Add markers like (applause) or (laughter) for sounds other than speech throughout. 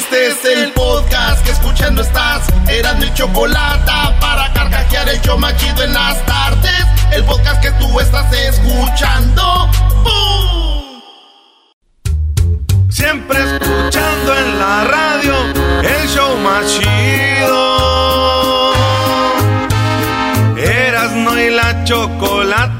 Este es el podcast que escuchando estás. Eran mi chocolate para carcajear el yo machido en las tardes. El podcast que tú estás escuchando. ¡Bum! Siempre escuchando en la radio el show machido. Erasno y la chocolata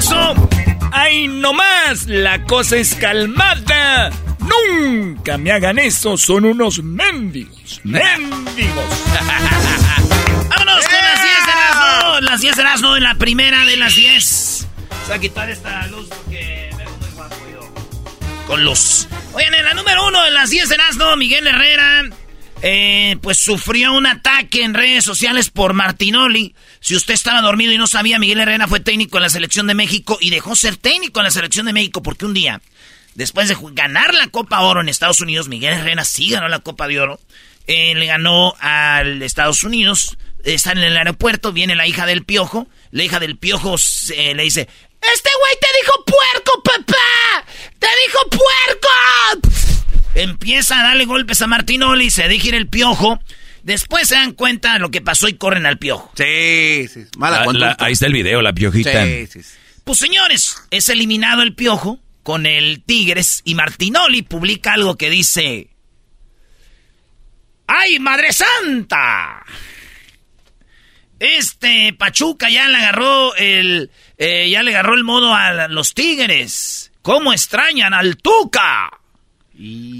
Clavillazo. ¡Ay, no más! La cosa es calmada. Nunca me hagan eso, son unos mendigos. ¡Mendigos! (laughs) ¡Vámonos con las 10 de Erasmo! Las 10 de Erasmo en la primera de las 10. Voy a quitar esta luz porque me guapo yo. Con luz. Oigan, en la número uno de las 10 de Erasmo, Miguel Herrera, eh, pues sufrió un ataque en redes sociales por Martinoli. Si usted estaba dormido y no sabía, Miguel Herrera fue técnico en la selección de México y dejó ser técnico en la selección de México porque un día, después de ganar la Copa Oro en Estados Unidos, Miguel Herrera sí ganó la Copa de Oro. Eh, le ganó al Estados Unidos. Está en el aeropuerto, viene la hija del piojo. La hija del piojo eh, le dice: Este güey te dijo puerco, papá. Te dijo puerco. Empieza a darle golpes a Martinoli, se deja ir el piojo. Después se dan cuenta de lo que pasó y corren al piojo. Sí, sí. Mala La- conducta. la- ahí está el video, la piojita. Sí, sí, sí. Pues señores, es eliminado el piojo con el Tigres y Martinoli publica algo que dice... ¡Ay, Madre Santa! Este Pachuca ya le agarró el... eh, ya le agarró el modo a los Tigres. ¿Cómo extrañan al Tuca?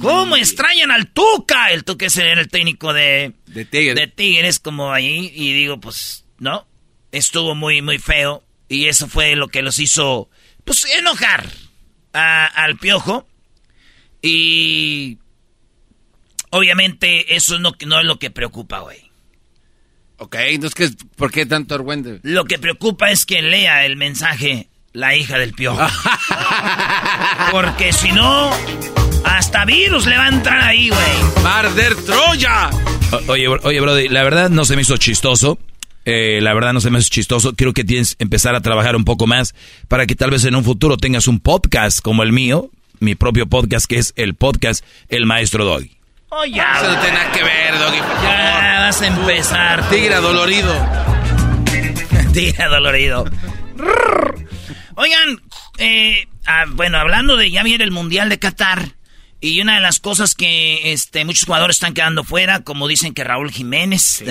¿Cómo extrañan al Tuca? El Tuca es el, técnico de, De Tigres. de Tigres, como ahí. Y digo, pues, no. Estuvo muy, muy feo. Y eso fue lo que los hizo, pues, enojar a- al piojo. Y. Obviamente, eso no, no es lo que preocupa, güey. Ok, entonces, ¿qué, ¿por qué tanto argüende? Lo que preocupa es que lea el mensaje la hija del piojo. (laughs) Porque si no, hasta virus le va a entrar ahí, güey. ¡Marder Troya! O- Oye, bro- oye, Brody, la verdad no se me hizo chistoso. Eh, la verdad no se me hizo chistoso. Creo que tienes que empezar a trabajar un poco más para que tal vez en un futuro tengas un podcast como el mío, mi propio podcast, que es el podcast El Maestro Doggy. Oye, Eso no tiene nada que ver, Doggy, por favor. ya vas a empezar. Tigre dolorido. (laughs) Tigre dolorido. Oigan, eh, ah, bueno, hablando de ya viene el Mundial de Qatar. Y una de las cosas que este, muchos jugadores están quedando fuera, como dicen que Raúl Jiménez,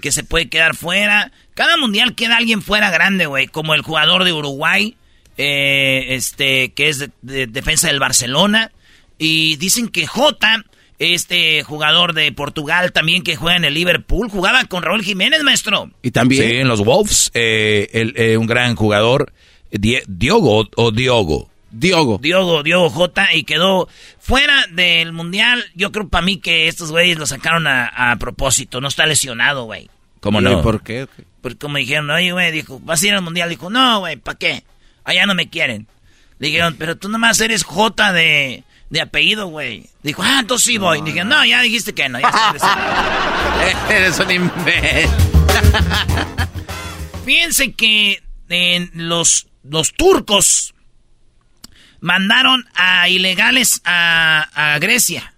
que se puede quedar fuera. Cada mundial queda alguien fuera grande, güey, como el jugador de Uruguay, eh, este, que es de, de- defensa del Barcelona. Y dicen que Jota este jugador de Portugal también que juega en el Liverpool, jugaba con Raúl Jiménez, maestro. Y también. Sí, en los Wolves, eh, eh, un gran jugador, Diogo o Diogo. Diogo. Diogo, Diogo J. Y quedó fuera del mundial. Yo creo para mí que estos güeyes lo sacaron a, propósito. No está lesionado, güey. ¿Cómo no? ¿Por qué? Porque como dijeron, oye, güey, dijo, ¿vas a ir al mundial? Dijo, no, güey, ¿para qué? Allá no me quieren. Le dijeron, pero tú nomás eres J de, de apellido, güey. Dijo, ah, entonces sí voy. Dije, no, ya dijiste que no. Ya (laughs) eres un imbécil. (laughs) Fíjense que en los, los turcos mandaron a ilegales a, Grecia.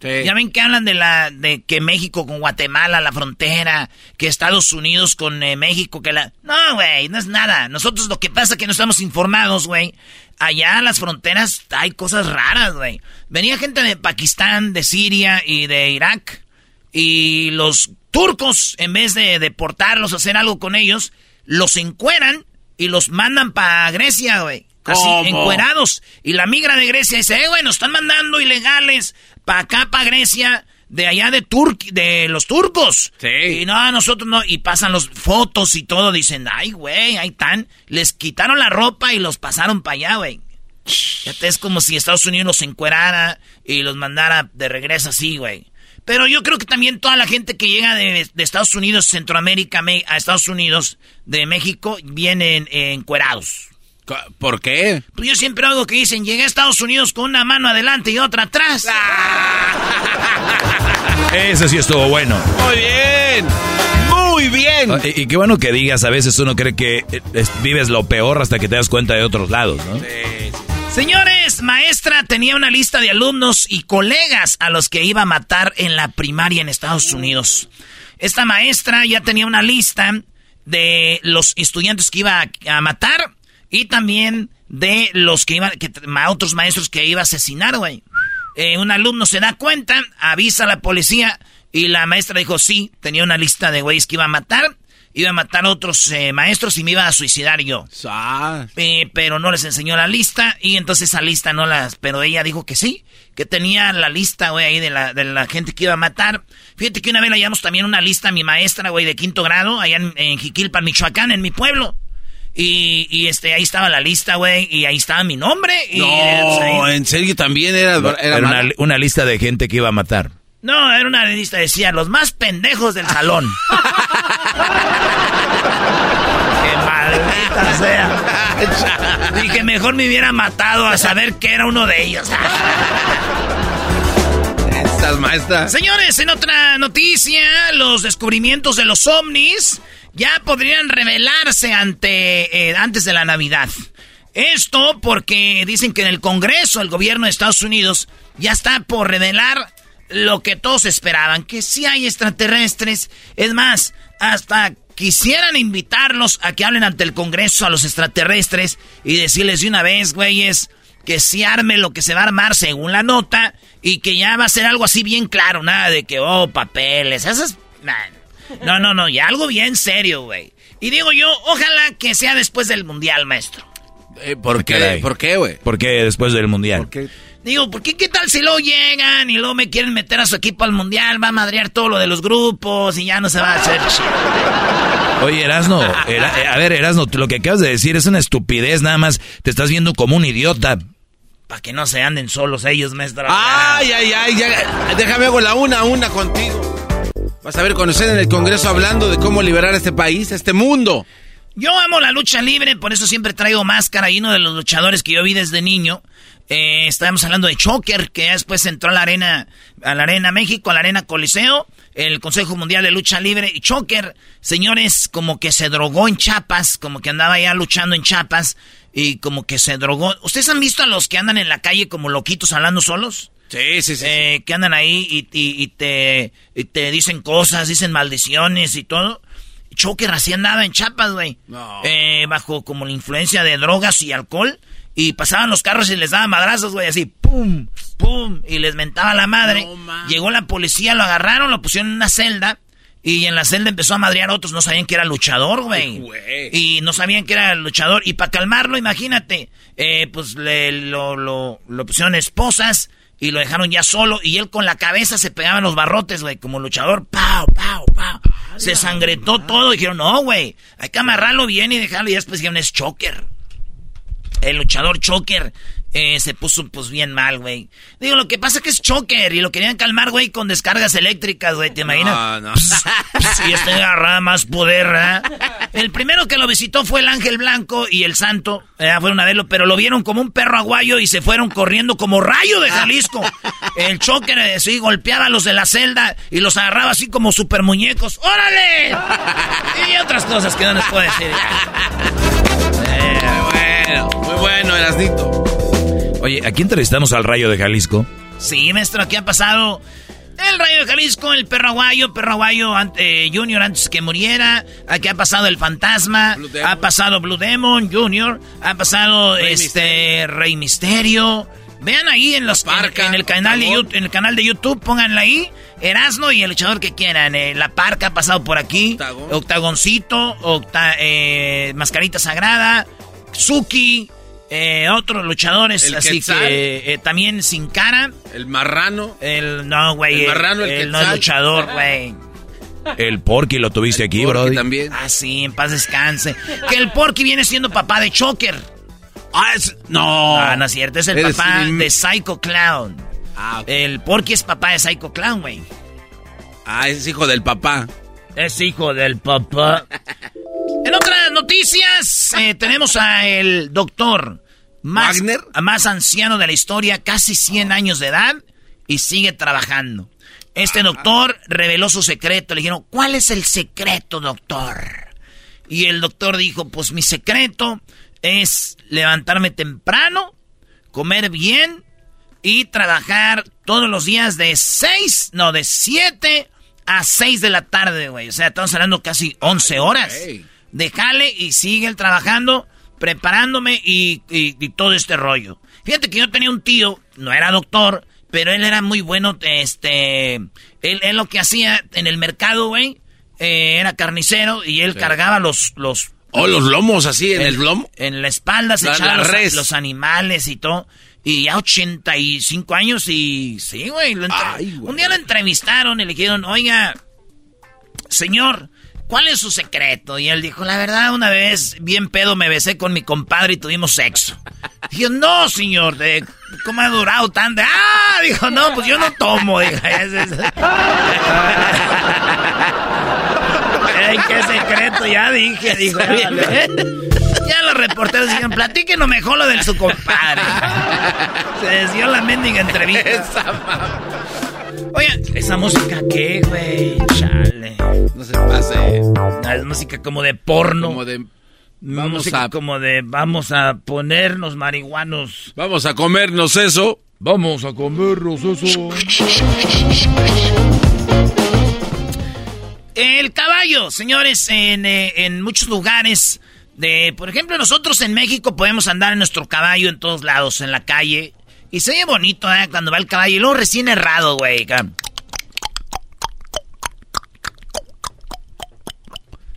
Ya ven que hablan de la de que México con Guatemala, la frontera, que Estados Unidos con eh, México, que la... No, güey, no es nada. Nosotros lo que pasa es que no estamos informados, güey. Allá en las fronteras hay cosas raras, güey. Venía gente de Pakistán, de Siria y de Irak. Y los turcos, en vez de deportarlos, hacer algo con ellos, los encueran y los mandan para Grecia, güey. Así, encuerados. Y la migra de Grecia dice, eh, güey, nos están mandando ilegales para acá, para Grecia, de allá de Turquía, de los turcos. Sí. Y no, nosotros no. Y pasan los fotos y todo. Dicen, ay, güey, ahí están. Les quitaron la ropa y los pasaron para allá, güey. te es como si Estados Unidos los encuerara y los mandara de regreso así, güey. Pero yo creo que también toda la gente que llega de, Estados Unidos, Centroamérica, a Estados Unidos, de México, vienen encuerados. ¿Por qué? Pues yo siempre hago que dicen, llegué a Estados Unidos con una mano adelante y otra atrás. Ah. (laughs) Ese sí estuvo bueno. Muy bien. Muy bien. Ah, y, qué bueno que digas, a veces uno cree que eh, vives lo peor hasta que te das cuenta de otros lados, ¿no? Sí. Señores, maestra tenía una lista de alumnos y colegas a los que iba a matar en la primaria en Estados Unidos. Esta maestra ya tenía una lista de los estudiantes que iba a matar y también de los que iban, que, otros maestros que iba a asesinar, güey. Eh, un alumno se da cuenta, avisa a la policía y la maestra dijo, sí, tenía una lista de güeyes que iba a matar, iba a matar a otros eh, maestros y me iba a suicidar yo. Eh, pero no les enseñó la lista y entonces esa lista no las... Pero ella dijo que sí, que tenía la lista, güey, ahí de la, de la gente que iba a matar. Fíjate que una vez le llamamos también una lista a mi maestra, güey, de quinto grado, allá en, en Jiquilpan, Michoacán, en mi pueblo. Y, y, este, ahí estaba la lista, güey, y ahí estaba mi nombre. Y, no, en serio también era, era, una, lista de gente que iba a matar. No, era una lista, decía, los más pendejos del salón. (laughs) Qué maldita sea. Dije, mejor me hubiera matado a saber que era uno de ellos. Estas maestras. Señores, en otra noticia, los descubrimientos de los ovnis ya podrían revelarse ante, eh, antes de la Navidad. Esto porque dicen que en el Congreso el gobierno de Estados Unidos ya está por revelar lo que todos esperaban, que si hay extraterrestres. Es más, hasta quisieran invitarlos a que hablen ante el Congreso a los extraterrestres y decirles de una vez, güeyes, que si arme lo que se va a armar según la nota y que ya va a ser algo así bien claro, nada de que, oh, papeles, esas... No, no, no, y algo bien serio, güey. Y digo yo, ojalá que sea después del mundial, maestro. Eh, ¿Por qué? ¿Por qué, güey? ¿Por qué después del mundial? Digo, ¿por qué qué tal si luego llegan y luego me quieren meter a su equipo al mundial? Va a madrear todo lo de los grupos y ya no se va a hacer. Oye, Erasno, eh, a ver, Erasno, lo que acabas de decir es una estupidez, nada más te estás viendo como un idiota. Para que no se anden solos ellos, maestro. Ay, ay, ay, ya, déjame hago la una a una contigo. Vas a ver conocer en el Congreso hablando de cómo liberar a este país, a este mundo. Yo amo la lucha libre, por eso siempre traigo máscara. Y uno de los luchadores que yo vi desde niño, eh, estábamos hablando de Choker, que después entró a la arena, a la arena México, a la arena Coliseo, el Consejo Mundial de Lucha Libre. Y Choker, señores, como que se drogó en Chapas, como que andaba ya luchando en Chapas y como que se drogó. ¿Ustedes han visto a los que andan en la calle como loquitos hablando solos? Sí, sí, sí. Eh, que andan ahí y, y, te, te dicen cosas, dicen maldiciones y todo. Choque recién andaba en chapas, güey. Eh, bajo como la influencia de drogas y alcohol. Y pasaban los carros y les daban madrazos, güey, así, pum, pum, y les mentaba la madre. Llegó la policía, lo agarraron, lo pusieron en una celda. Y en la celda empezó a madrear a otros, no sabían que era luchador, güey. Y no sabían que era luchador. Y para calmarlo, imagínate, eh, pues le, lo, lo, lo pusieron esposas y lo dejaron ya solo y él con la cabeza se pegaba en los barrotes, güey, como luchador, pau, pau, pau. Se sangretó todo, dijeron, no, güey, hay que amarrarlo bien y dejarlo y después dijeron, es choker. El luchador choker eh, se puso pues bien mal, güey. Digo, lo que pasa es que es choker y lo querían calmar, güey, con descargas eléctricas, güey, ¿te imaginas? No, no. Si este agarraba más poder, ¿verdad? El primero que lo visitó fue el Ángel Blanco y el Santo, eh, fueron a verlo, pero lo vieron como un perro aguayo y se fueron corriendo como rayo de Jalisco. El choker, eh, sí, golpeaba a los de la celda y los agarraba así como super muñecos. ¡Órale! Y otras cosas que no les puedo decir. (laughs) Eh, bueno, muy bueno, Erasnito. Oye, aquí entrevistamos al Rayo de Jalisco. Sí, maestro, aquí ha pasado el Rayo de Jalisco, el perro aguayo, perro aguayo eh, Junior antes que muriera. Aquí ha pasado el fantasma, ha pasado Blue Demon Junior, ha pasado este Rey Misterio. Vean ahí en los en, el canal de YouTube, en el canal de YouTube, pónganla ahí. Erasno y el luchador que quieran. Eh, la Parca ha pasado por aquí. Octagoncito, eh, Mascarita Sagrada, Suki. Eh, otros luchadores, así que eh, también sin cara. El marrano. El, no, güey. El marrano, el, no luchador, güey. El Porky lo tuviste aquí, bro. también. Ah, sí, en paz descanse. Que el Porky viene siendo papá de Choker. Ah, es... No. No es cierto. Es el papá de Psycho Clown. Ah, El Porky es papá de Psycho Clown, güey. Ah, es hijo del papá. Es hijo del papá. (laughs) en otras noticias, eh, tenemos a el doctor más, más anciano de la historia, casi 100 años de edad, y sigue trabajando. Este doctor reveló su secreto. Le dijeron, ¿cuál es el secreto, doctor? Y el doctor dijo, pues mi secreto es levantarme temprano, comer bien y trabajar todos los días de 6, no, de 7 a 6 de la tarde, güey. O sea, estamos hablando casi 11 horas. Déjale y sigue trabajando preparándome y, todo este rollo. Fíjate que yo tenía un tío, no era doctor, pero él era muy bueno, este, él, lo que hacía en el mercado, güey, eh, era carnicero y él cargaba los, los... Oh, los lomos así, en el, lomo. En la espalda se echaban los, los, animales y todo. Y ya 85 años y sí, güey. Un día lo entrevistaron y le dijeron, oiga, señor, ¿cuál es su secreto? Y él dijo, la verdad, una vez, bien pedo, me besé con mi compadre y tuvimos sexo. Dijo, no, señor, de, ¿cómo ha durado tanto? Ah, dijo, no, pues yo no tomo. Dijo, Ay, qué secreto, ya dije, dijo. Ya, los reporteros dijeron, platíquenos mejor lo de su compadre. Se desvió la mendiga entrevista. Oye, ¿esa música qué, güey? Chale. No se pase. Es música como de porno. Como de... Vamos música como de vamos a ponernos marihuanos. Vamos a comernos eso. Vamos a comernos eso. El caballo, señores, en, eh, en muchos lugares de, por ejemplo, nosotros en México podemos andar en nuestro caballo en todos lados, en la calle. Y se ve bonito, ¿eh? Cuando va el caballo. Y luego recién errado, güey.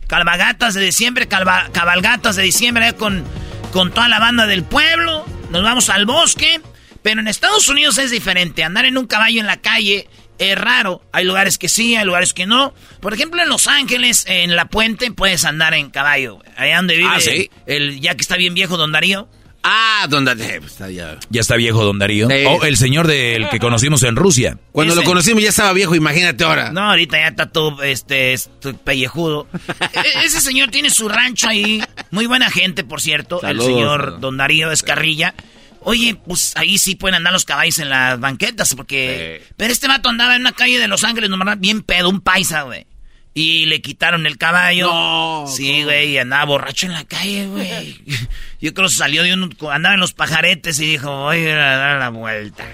Calvagatas de diciembre, cabalgatas de diciembre ¿eh? con, con toda la banda del pueblo. Nos vamos al bosque. Pero en Estados Unidos es diferente. Andar en un caballo en la calle es raro. Hay lugares que sí, hay lugares que no. Por ejemplo, en Los Ángeles, en la puente, puedes andar en caballo. Allá donde vive ah, el, ya que está bien viejo Don Darío. Ah, don Darío. Pues, ya. está viejo don Darío. O el señor del que conocimos en Rusia. Cuando lo conocimos ya estaba viejo, imagínate ahora. No, ahorita ya está todo este, pellejudo. (laughs) E-, ese señor tiene su rancho ahí. Muy buena gente, por cierto. el señor don Darío Escarrilla. Oye, pues ahí sí pueden andar los caballos en las banquetas, porque... Pero este vato andaba en una calle de Los Ángeles, nomás bien pedo, un paisa, güey. Y le quitaron el caballo. No, sí, güey, andaba borracho en la calle, güey. (laughs) Yo creo que salió de un... Andaba en los pajaretes y dijo, voy a dar la vuelta.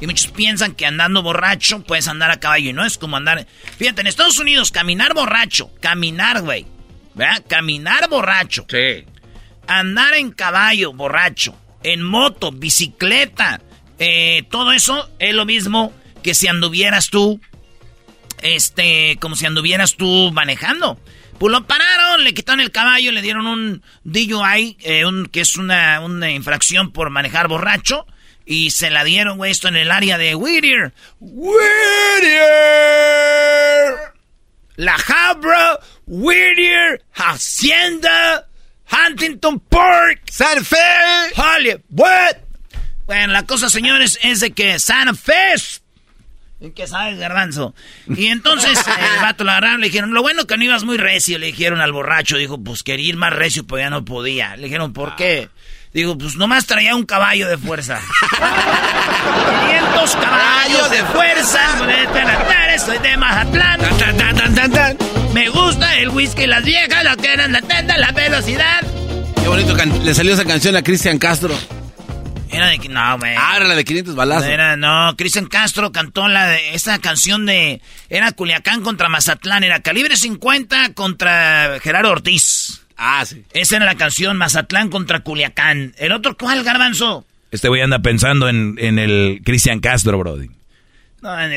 Y muchos piensan que andando borracho puedes andar a caballo. Y no es como andar... Fíjate, en Estados Unidos, caminar borracho. Caminar, güey. ¿Verdad? Caminar borracho. Sí. Andar en caballo borracho. En moto, bicicleta. Eh, todo eso es lo mismo que si anduvieras tú este, como si anduvieras tú manejando. Pues lo pararon, le quitaron el caballo, le dieron un DUI, eh, un, que es una, una infracción por manejar borracho. Y se la dieron, güey, esto en el área de Whittier. ¡Whittier! La Habra, Whittier, Hacienda, Huntington Park, Santa Fe, Hollywood. Bueno, la cosa, señores, es de que Santa Fe ¿Qué sabes, garbanzo? Y entonces (laughs) el vato lo agarraron, le dijeron, lo bueno que no ibas muy recio, le dijeron al borracho, dijo, pues quería ir más recio, pero ya no podía. Le dijeron, ¿por qué? Digo, pues nomás traía un caballo de fuerza. (laughs) 500 caballos de fuerza. Soy de Mazatlán. Me gusta el whisky, las viejas, lo que eran la tenda, la velocidad. Qué bonito le salió esa canción a Cristian Castro. Era de... No, güey. Ah, era la de 500 balazos. Era, no, Cristian Castro cantó la de... Esa canción de... Era Culiacán contra Mazatlán. Era Calibre 50 contra Gerardo Ortiz. Ah, sí. Esa era la canción Mazatlán contra Culiacán. ¿El otro cuál, Garbanzo? Este güey anda pensando en, en el Cristian Castro, Brody.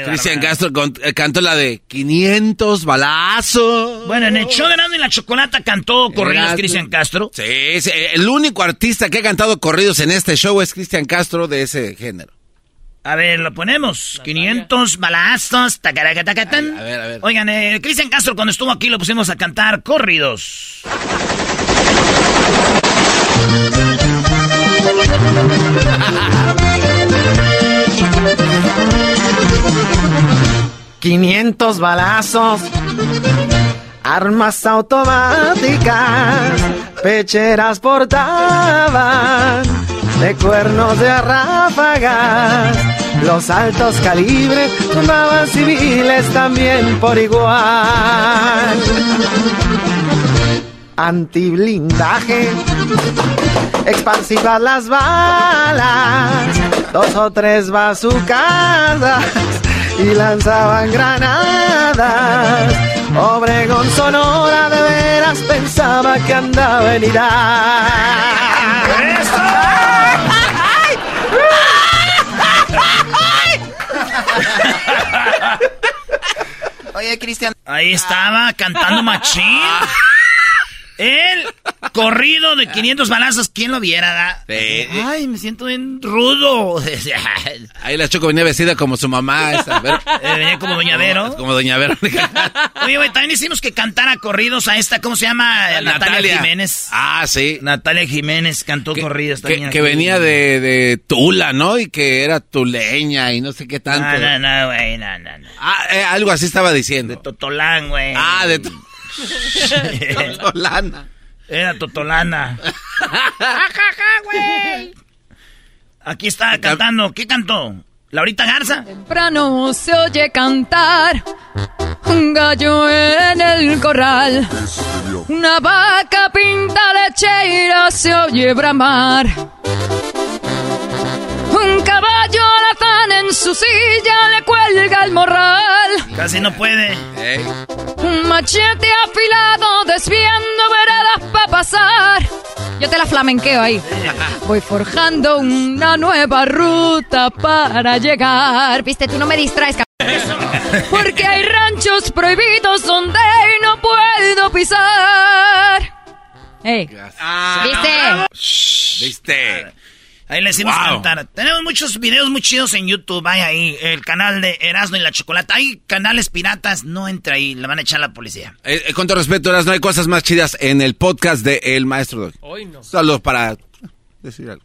Cristian Castro eh, cantó la de 500 balazos. Bueno, en el show de y la Chocolata cantó corridos Cristian Castro. Sí, el único artista que ha cantado corridos en este show es Cristian Castro de ese género. A ver, lo ponemos. 500 balazos. A ver, a ver. Oigan, eh, Cristian Castro cuando estuvo aquí lo pusimos a cantar corridos. (laughs) 500 balazos, armas automáticas, pecheras portaban, de cuernos de ráfagas, los altos calibres tomaban civiles también por igual. Antiblindaje, expansivas las balas, dos o tres bazucadas y lanzaban granadas. Obregón Sonora de veras pensaba que andaba en Irak. Oye, Cristian. Ahí estaba cantando machín. (laughs) El corrido de 500 balazos, ¿quién lo viera? Ay, me siento bien rudo. (laughs) Ahí la Choco venía vestida como su mamá. Esa, eh, venía como Doña Vero. Como Doña Vero. (laughs) Oye, güey, también hicimos que cantara corridos a esta, ¿cómo se llama? Natalia, Jiménez. Ah, sí. Natalia Jiménez cantó corridos también. Que, venía de, de, Tula, ¿no? Y que era tuleña y no sé qué tanto. No, no, no, güey, no, no, no. Ah, eh, algo así estaba diciendo. De Totolán, güey. Ah, de... (laughs) Totolana. Era Totolana. (laughs) (laughs) Aquí está cantando. ¿Qué cantó? ¿Laurita Garza? Temprano se oye cantar un gallo en el corral. Una vaca pinta lechera se oye bramar. Un caballo alazán en su silla le cuelga el morral. Casi no puede. Un machete afilado desviando veradas para pasar. Yo te la flamenqueo ahí. Voy forjando una nueva ruta para llegar. Viste, tú no me distraes, Porque hay ranchos prohibidos donde no puedo pisar. Hey. ¿Viste? ¿Viste? Ahí le hicimos cantar. Tenemos muchos videos muy chidos en YouTube. Vaya ahí, el canal de Erasmo y la Chocolata. Hay canales piratas, no entra ahí, le van a echar la policía. Eh, eh, con todo respeto, Erasmo, hay cosas más chidas en el podcast de El Maestro Hoy no. Solo para decir algo.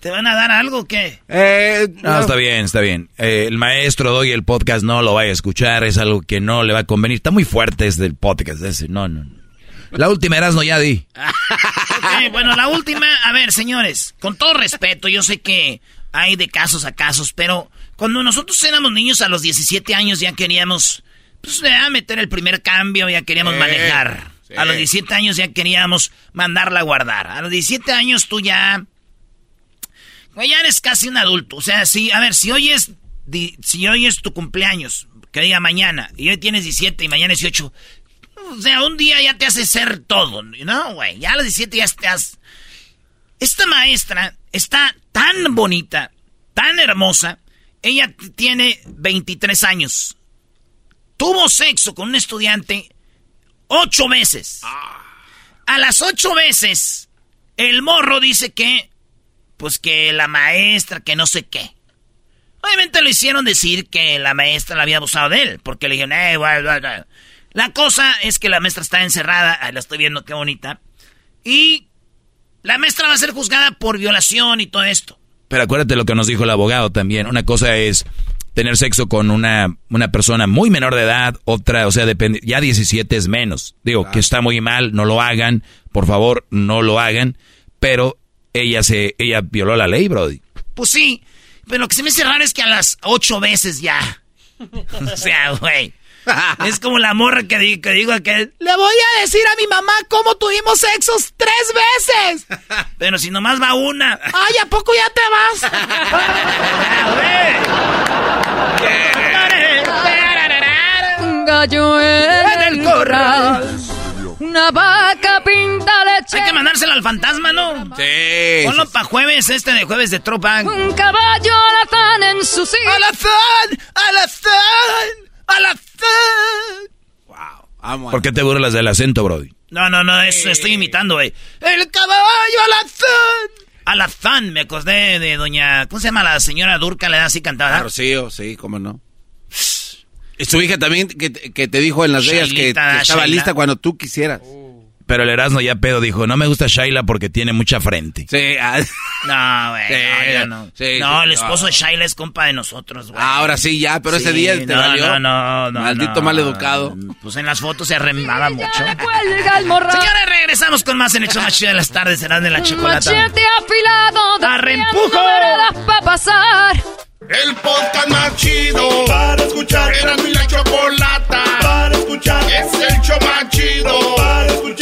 ¿Te van a dar algo o qué? Eh, no. está bien, está bien. el maestro Doy el podcast no lo vaya a escuchar, es algo que no le va a convenir. Está muy fuerte este el podcast ese. No, no, no. La última Erasmo ya di. (laughs) bueno, la última, a ver, señores, con todo respeto, yo sé que hay de casos a casos, pero cuando nosotros éramos niños a los 17 años ya queríamos, pues, ya meter el primer cambio, ya queríamos manejar. A los 17 años ya queríamos mandarla a guardar. A los 17 años tú ya, ya eres casi un adulto. O sea, si, a ver, si hoy es, si hoy es tu cumpleaños, que diga mañana, y hoy tienes 17 y mañana 18, o sea, un día ya te hace ser todo, ¿no, güey? Ya a las 17 ya estás... Esta maestra está tan bonita, tan hermosa. Ella tiene 23 años. Tuvo sexo con un estudiante ocho veces. A las ocho veces, el morro dice que pues que la maestra, que no sé qué. Obviamente lo hicieron decir que la maestra la había abusado de él, porque le dijeron, eh, La cosa es que la maestra está encerrada, ahí la estoy viendo, qué bonita, y la maestra va a ser juzgada por violación y todo esto. Pero acuérdate lo que nos dijo el abogado también. Una cosa es tener sexo con una, una persona muy menor de edad, otra, o sea, depende, ya 17 es menos. Digo, que está muy mal, no lo hagan, por favor, no lo hagan, pero ella se, ella violó la ley, Brody. Pues sí, pero lo que se me hace raro es que a las ocho veces ya. (laughs) o sea, güey. (laughs) es como la morra que, digo, que digo que le voy a decir a mi mamá cómo tuvimos sexos tres veces. (laughs) Pero si nomás va una. Ay, ¿a poco ya te vas? (laughs) Un gallo en el corral. Una vaca pinta leche. Hay que mandárselo al fantasma, ¿no? Sí. Ponlo para jueves, este de jueves de tropa. Un caballo alazán en su sitio. ¡Alazán! ¡Alazán! ¡Alazán! Wow. ¿Por qué te burlas del acento, Brody? No, no, no, eso estoy imitando, güey. ¡El caballo alazán! Alazán, me acordé de doña... ¿Cómo se llama la señora Durca? Le da así cantada. Ah, Rocío, sí, cómo no. Y su hija también que, que te dijo en las Vegas que, que estaba Shaila. lista cuando tú quisieras. Pero el Erasmo ya pedo dijo, no me gusta Shaila porque tiene mucha frente. Sí, ah, (laughs) No, güey, Sí, no, ya no. sí, no, sí, el esposo no. de Shaila es compa de nosotros, güey. ahora sí ya, pero ese día te no, valió. No, no, no. Maldito no. mal educado. Pues en las fotos se arremaba mucho. Cuelga el morral. Señores, regresamos con más en el show más chido de las tardes. Serán de la chocolata. Afilado. ¡Arrempujo! pa' pasar. El podcast más chido para escuchar. Era mi la chocolata para escuchar. Es el show más chido para escuchar.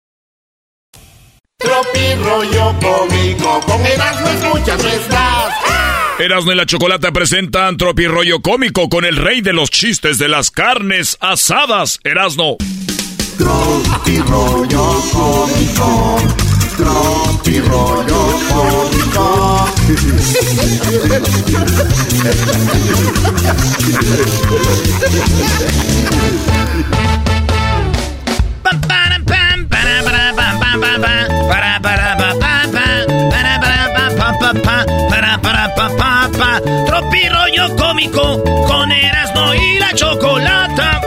Tropi rollo cómico. Con Erasmo escuchas no estás. Erasmo y la Chocolata presentan Tropi Rollo Cómico con el rey de los chistes de las carnes asadas, Erasmo. Tropi rollo cómico. Tropi rollo cómico. Pam, pam, para, pam, pam, pam, pam, pa, pa, pa, pa, para, para, pa, pa, pa. Tropi rollo cómico con Erasmo y la chocolata.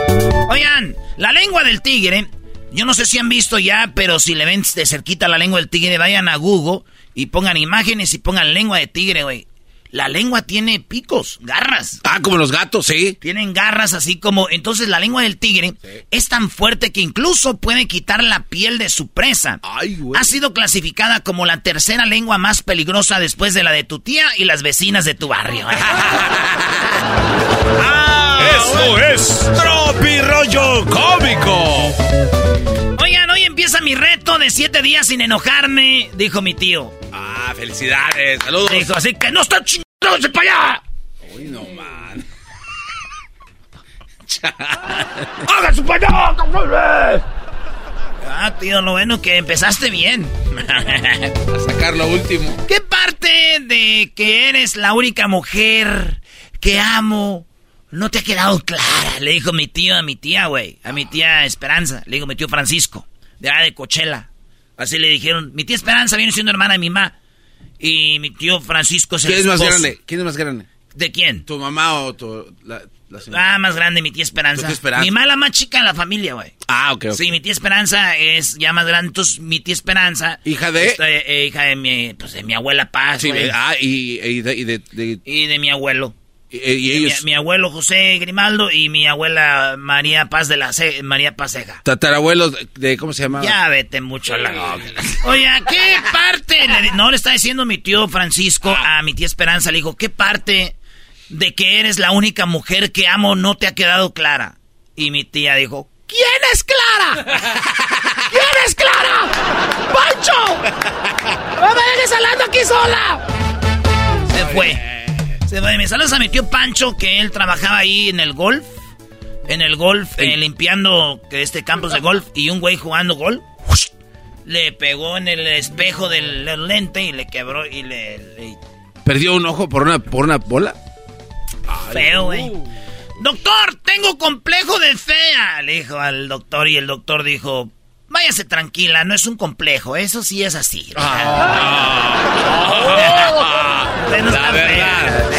Oigan, la lengua del tigre, yo no sé si han visto ya, pero si le ven de cerquita la lengua del tigre, vayan a Google y pongan imágenes y pongan lengua de tigre, güey. La lengua tiene picos, garras. Ah, como los gatos, sí. Tienen garras así como... Entonces la lengua del tigre es tan fuerte que incluso puede quitar la piel de su presa. Ay, güey. Ha sido clasificada como la tercera lengua más peligrosa después de la de tu tía y las vecinas de tu barrio. (laughs) (laughs) Eso es Tropi Rollo Cómico. Oigan, hoy empieza mi reto de siete días sin enojarme, dijo mi tío. Ah, felicidades. Saludos. Dijo, así que no está chingándose para allá. Uy, no, man. (laughs) ¡Haga su Ah, tío, lo bueno que empezaste bien. (laughs) A sacar lo último. ¿Qué parte de que eres la única mujer que amo no te ha quedado clara? Le dijo mi tío a mi tía, güey. A mi tía Esperanza. Le dijo mi tío Francisco. De allá de Cochela. Así le dijeron. Mi tía Esperanza viene siendo hermana de mi mamá. Y mi tío Francisco ¿Quién es más grande? ¿Quién es más grande? ¿De quién? ¿Tu mamá o tu, la, Ah, más grande, mi tía Esperanza. Mi mamá la más chica de la familia, güey. Ah, ok, Sí, mi tía Esperanza es ya más grande. Entonces, mi tía Esperanza... ¿Hija de? Eh, hija de mi, pues, de mi abuela Paz, Sí, güey. ah, y, y de, y de- de- Y de mi abuelo. Y- y ellos... Mi, mi abuelo José Grimaldo y mi abuela María Paz de la Ce- María Paceja. Tatarabuelos de, ¿Cómo se llama? Ya vete mucho a la... Oye, ¿a ¿qué parte? Le no, le está diciendo mi tío Francisco a mi tía Esperanza. Le dijo, ¿qué parte de que eres la única mujer que amo no te ha quedado clara? Y mi tía dijo, ¿quién es Clara? (laughs) ¿Quién es Clara? ¡Pancho! ¡No me dejes hablando aquí sola! Se fue. Se fue. Me saludas a mi tío Pancho, que él trabajaba ahí en el golf. En el golf, eh, limpiando este campos de golf. Y un güey jugando golf. Le pegó en el espejo del, lente y le quebró y le... le- ¿Perdió un ojo por una, por una bola? feo, güey. Doctor, tengo complejo de fea, le dijo al doctor y el doctor dijo, váyase tranquila, no es un complejo, eso sí es así. (laughs) (laughs) (laughs) No está fea.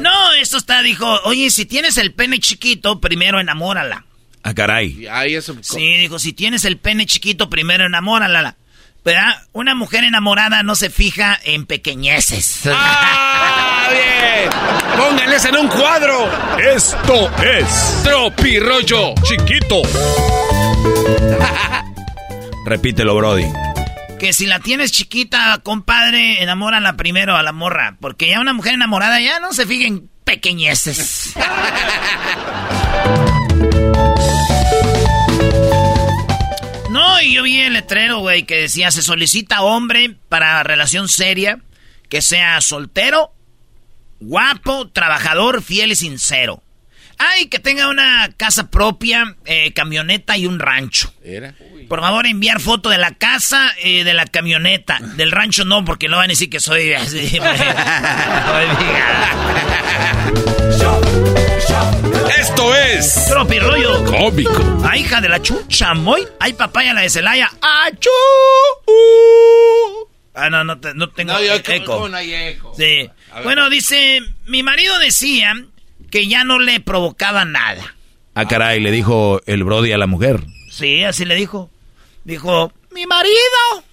No, esto está, dijo, oye, si tienes el pene chiquito, primero enamórala. Ah, caray. Eso... Sí, dijo, si tienes el pene chiquito, primero enamórala. ¿Verdad? Una mujer enamorada no se fija en pequeñeces. ¡Ah, bien! ¡Pónganles en un cuadro! Esto es ¡Tropirollo! chiquito. (laughs) Repítelo, Brody. Que si la tienes chiquita, compadre, enamórala primero a la morra. Porque ya una mujer enamorada ya no se fija en pequeñeces. (laughs) No, y yo vi el letrero, güey, que decía, se solicita hombre para relación seria, que sea soltero, guapo, trabajador, fiel y sincero. Ay, que tenga una casa propia, eh, camioneta y un rancho. Era. Por favor, enviar foto de la casa, eh, de la camioneta. Del rancho no, porque no van a decir que soy así. (laughs) Esto es Tropirollo. cómico. Ay, hija de la chucha, muy. Ay, papaya la de Celaya. ¡Achú! Ah, no, no, te- no tengo No, yo, eco. ¿cómo no hay eco? Sí. A ver. Bueno, dice, mi marido decía que ya no le provocaba nada. Ah, caray, le dijo el Brody a la mujer. Sí, así le dijo. Dijo, mi marido,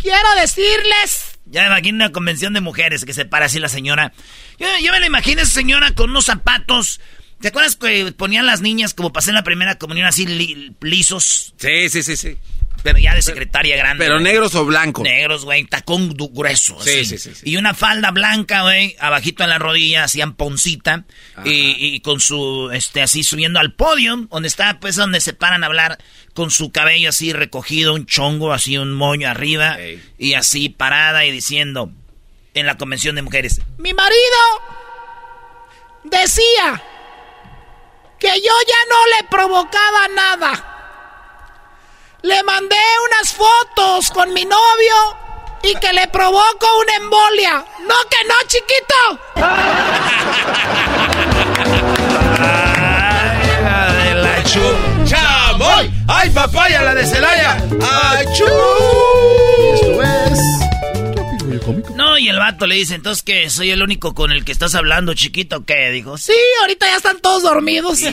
quiero decirles. Ya me imagino una convención de mujeres que se para así la señora. Yo, yo me la imagino esa señora con unos zapatos. ¿Te acuerdas que ponían las niñas como pasé en la primera comunión así li- lisos? Sí, sí, sí, sí. Pero ya de secretaria grande. Pero güey. negros o blancos. Negros, güey, tacón grueso. Sí, así. sí, sí, sí. Y una falda blanca, güey, abajito en la rodilla, hacían poncita. Y, y con su, este, así subiendo al podio, donde está, pues, donde se paran a hablar, con su cabello así recogido, un chongo, así un moño arriba. Y así parada y diciendo, en la convención de mujeres, mi marido decía que yo ya no le provocaba nada. Le mandé unas fotos con mi novio y que le provoco una embolia. No que no, chiquito. Ay, la de la ¡Chamoy! ¡Ay, papaya, la de Celaya! ¡Achú! No, y el vato le dice, entonces que soy el único con el que estás hablando, chiquito, ¿qué? Dijo, sí, ahorita ya están todos dormidos. (laughs) (laughs)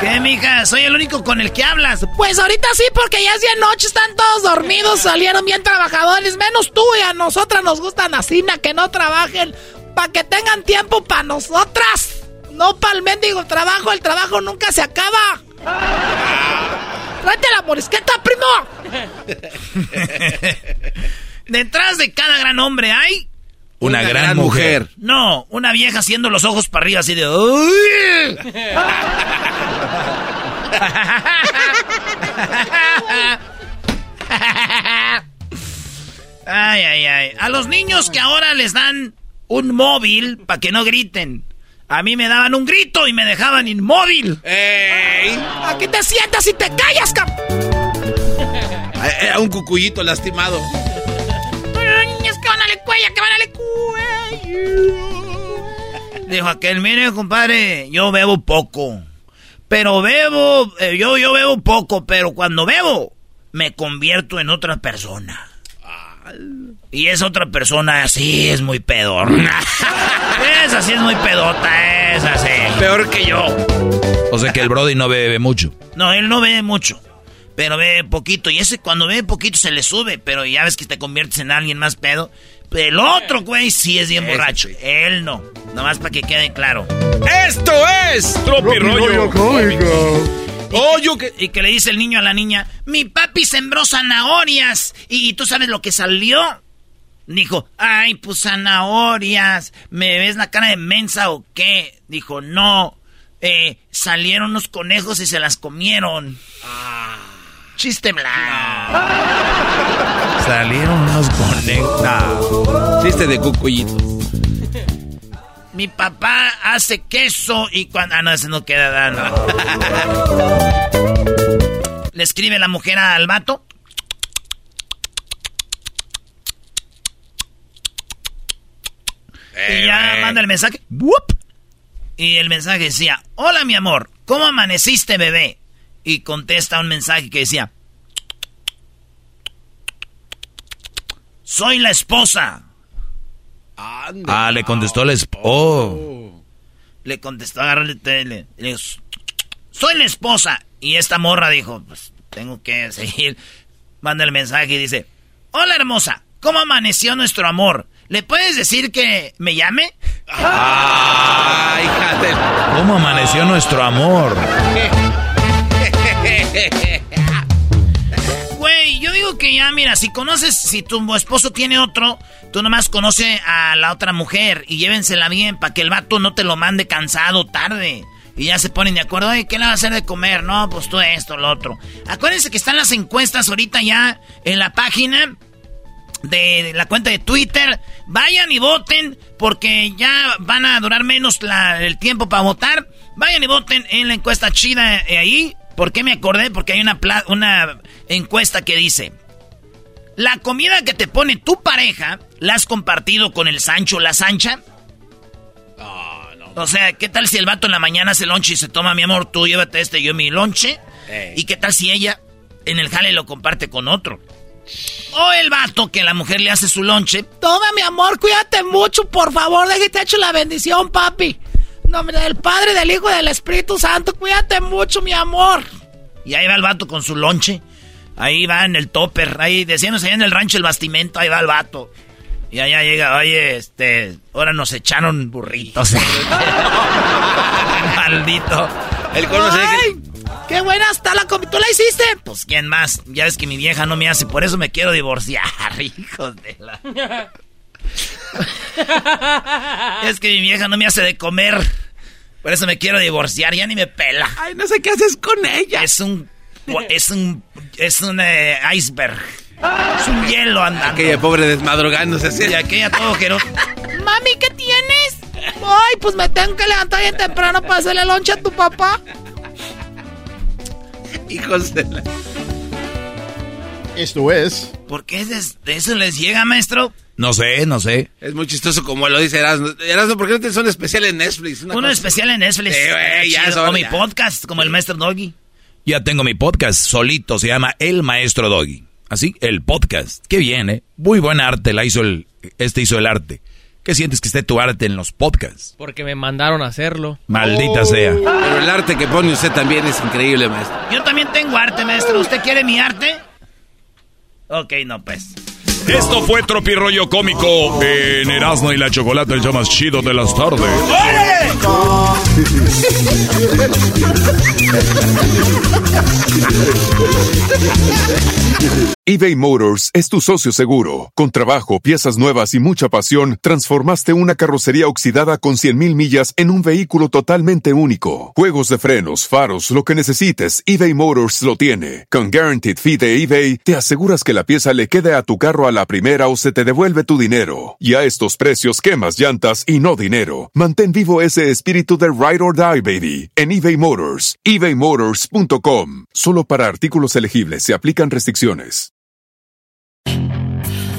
¿Qué, mija? Soy el único con el que hablas. Pues ahorita sí, porque ya es de noche, están todos dormidos, salieron bien trabajadores, menos tú y a nosotras nos gustan así, na, que no trabajen, para que tengan tiempo para nosotras. No para el mendigo trabajo, el trabajo nunca se acaba. Tráete la morisqueta, primo. (laughs) Detrás de cada gran hombre hay... Una, gran, mujer. No, una vieja haciendo los ojos para arriba así de... "Uy". Ay, ay, ay. A los niños que ahora les dan un móvil para que no griten. A mí me daban un grito y me dejaban inmóvil. ¡Ey! Aquí te sientas y te callas, cap. Era un cucuyito lastimado. Niños que van a la cuella, que van a la cuella. Dijo aquel, mire, compadre, yo bebo poco. Pero bebo, eh, yo, yo bebo poco, pero cuando bebo, me convierto en otra persona. Y es otra persona así, es muy pedor. (laughs) esa sí es muy pedota, esa sí. Peor que yo. O sea que el Brody no bebe mucho. No, él no bebe mucho. Pero bebe poquito. Y ese cuando bebe poquito se le sube. Pero ya ves que te conviertes en alguien más pedo. El otro, güey, sí es bien borracho. Él no. Nomás para que quede claro. Esto es Tropi Rollo Oh, yo que... Y que le dice el niño a la niña, mi papi sembró zanahorias. ¿Y, tú sabes lo que salió? Dijo, ay, pues zanahorias. ¿Me ves la cara de mensa o qué? Dijo, no. Eh, salieron unos conejos y se las comieron. Ah. Chiste blanco. Salieron unos conejos. Chiste de cucuyitos. Mi papá hace queso y cuando... Ah, no, ese no queda dando. Le escribe la mujer al vato. y ya manda el mensaje. Y el mensaje decía, hola mi amor, ¿cómo amaneciste bebé? Y contesta un mensaje que decía, soy la esposa. Ah, le contestó el esposo. Oh. Le contestó, agarró el tele. Le dijo, soy la esposa. Y esta morra dijo, pues tengo que seguir. Manda el mensaje y dice, hola hermosa, ¿cómo amaneció nuestro amor? ¿Le puedes decir que me llame? Ah, ¿Cómo amaneció nuestro amor? (laughs) Que ya, mira, si conoces, si tu esposo tiene otro, tú nomás conoce a la otra mujer y llévensela bien para que el vato no te lo mande cansado tarde. Y ya se ponen de acuerdo, Oye, ¿qué le va a hacer de comer? No, pues tú esto, lo otro. Acuérdense que están las encuestas ahorita ya en la página de la cuenta de Twitter. Vayan y voten porque ya van a durar menos el tiempo para votar. Vayan y voten en la encuesta chida eh, ahí. ¿Por qué me acordé? Porque hay una, una encuesta que dice... La comida que te pone tu pareja, ¿la has compartido con el Sancho la Sancha? Ah, o sea, ¿qué tal si el vato en la mañana hace lonche y se toma, mi amor, tú llévate este, yo mi lonche? ¿Y qué tal si ella en el jale lo comparte con otro? O el vato que la mujer le hace su lonche. Toma, mi amor, cuídate mucho, por favor, déjate hecho la bendición, papi. Nombre del Padre, del Hijo y del Espíritu Santo, cuídate mucho, mi amor. Y ahí va el vato con su lonche. Ahí va en el topper, ahí decíamos allá en el rancho el bastimento, ahí va el vato. Y allá llega, oye, este, ahora nos echaron burritos. (laughs) Maldito. El ¡Ay! ¡Qué buena está la comida! ¿Tú la hiciste? Pues, ¿quién más? Ya ves que mi vieja no me hace, por eso me quiero divorciar, (laughs) hijos de la... (laughs) es que mi vieja no me hace de comer. Por eso me quiero divorciar, ya ni me pela. Ay, no sé qué haces con ella. Es un es un. Es un eh, iceberg. Es un hielo andando. Aquella pobre desmadrogándose así. Y aquella todo quiero. Mami, ¿qué tienes? Ay, pues me tengo que levantar bien temprano para hacerle loncha a tu papá. Hijos de la. Esto es. ¿Por qué de eso les llega, maestro? No sé, no sé. Es muy chistoso como lo dice Erasmo. Erasmo, ¿por qué no tienes un especial en Netflix? Uno especial en Netflix. Sí, ya o mi podcast, como el maestro Doggy. Ya tengo mi podcast solito, se llama El Maestro Doggy. Así, el podcast. Qué bien, ¿eh? Muy buen arte, la hizo el, este hizo el arte. ¿Qué sientes que esté tu arte en los podcasts? Porque me mandaron a hacerlo. Maldita oh. sea. Pero el arte que pone usted también es increíble, maestro. Yo también tengo arte, maestro. ¿Usted quiere mi arte? Ok, no, pues. Esto fue Tropirollo Cómico en Erasmo y la Chocolate, el show más chido de las tardes. (laughs) eBay Motors es tu socio seguro. Con trabajo, piezas nuevas y mucha pasión, transformaste una carrocería oxidada con 100.000 millas en un vehículo totalmente único. Juegos de frenos, faros, lo que necesites, eBay Motors lo tiene. Con Guaranteed Fee de eBay, te aseguras que la pieza le quede a tu carro a la primera o se te devuelve tu dinero. Y a estos precios quemas llantas y no dinero. Mantén vivo ese espíritu de ride or die, baby, en eBay Motors. ebaymotors.com. Solo para artículos elegibles se aplican restricciones.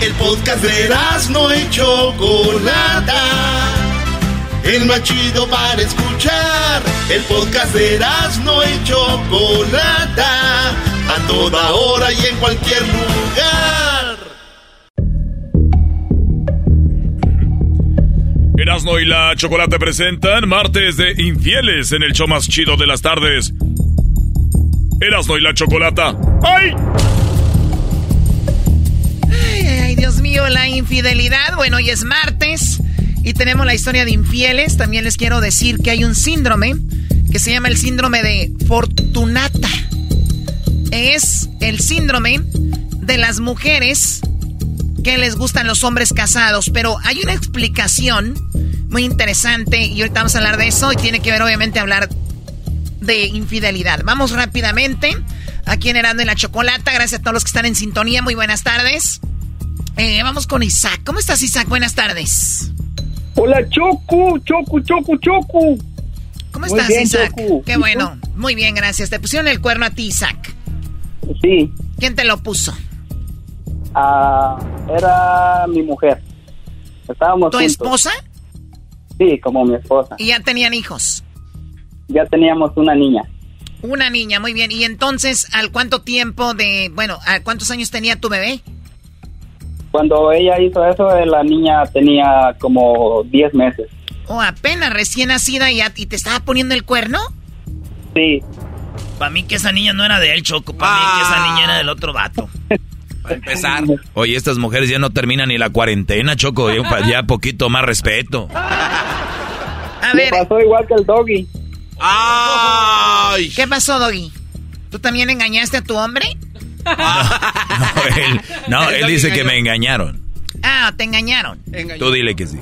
El podcast de no y Chocolata. El más chido para escuchar. El podcast de no y Chocolata. A toda hora y en cualquier lugar. Erasno y la Chocolate presentan martes de infieles en el show más chido de las tardes. Erasno y la Chocolata. ¡Ay! Dios mío, la infidelidad. Bueno, hoy es martes y tenemos la historia de infieles. También les quiero decir que hay un síndrome que se llama el síndrome de Fortunata. Es el síndrome de las mujeres que les gustan los hombres casados, pero hay una explicación muy interesante y ahorita vamos a hablar de eso y tiene que ver obviamente hablar de infidelidad. Vamos rápidamente aquí en en la Chocolata. Gracias a todos los que están en sintonía. Muy buenas tardes. Eh, vamos con Isaac. ¿Cómo estás, Isaac? Buenas tardes. Hola, Choco, Choco, Choco, Choco. ¿Cómo estás, Isaac? Qué bueno. Muy bien, gracias. ¿Te pusieron el cuerno a ti, Isaac? Sí. ¿Quién te lo puso? Ah, era mi mujer. Estábamos ¿Tu esposa? Sí, como mi esposa. ¿Y ya tenían hijos? Ya teníamos una niña. Una niña, muy bien. ¿Y entonces, al cuánto tiempo de, bueno, a cuántos años tenía tu bebé? Cuando ella hizo eso, la niña tenía como 10 meses. ¿O apenas recién nacida y, y te estaba poniendo el cuerno? Sí. Para mí que esa niña no era de él, Choco. Para mí que esa niña era del otro vato. (laughs) Para empezar. Oye, estas mujeres ya no terminan ni la cuarentena, Choco. Ya, poquito más respeto. A ver. Me pasó igual que el doggy. ¡Ay! ¿Qué pasó, doggy? ¿Tú también engañaste a tu hombre? (laughs) no, él, dice que me engañaron. Ah, te engañaron. Tú dile que sí.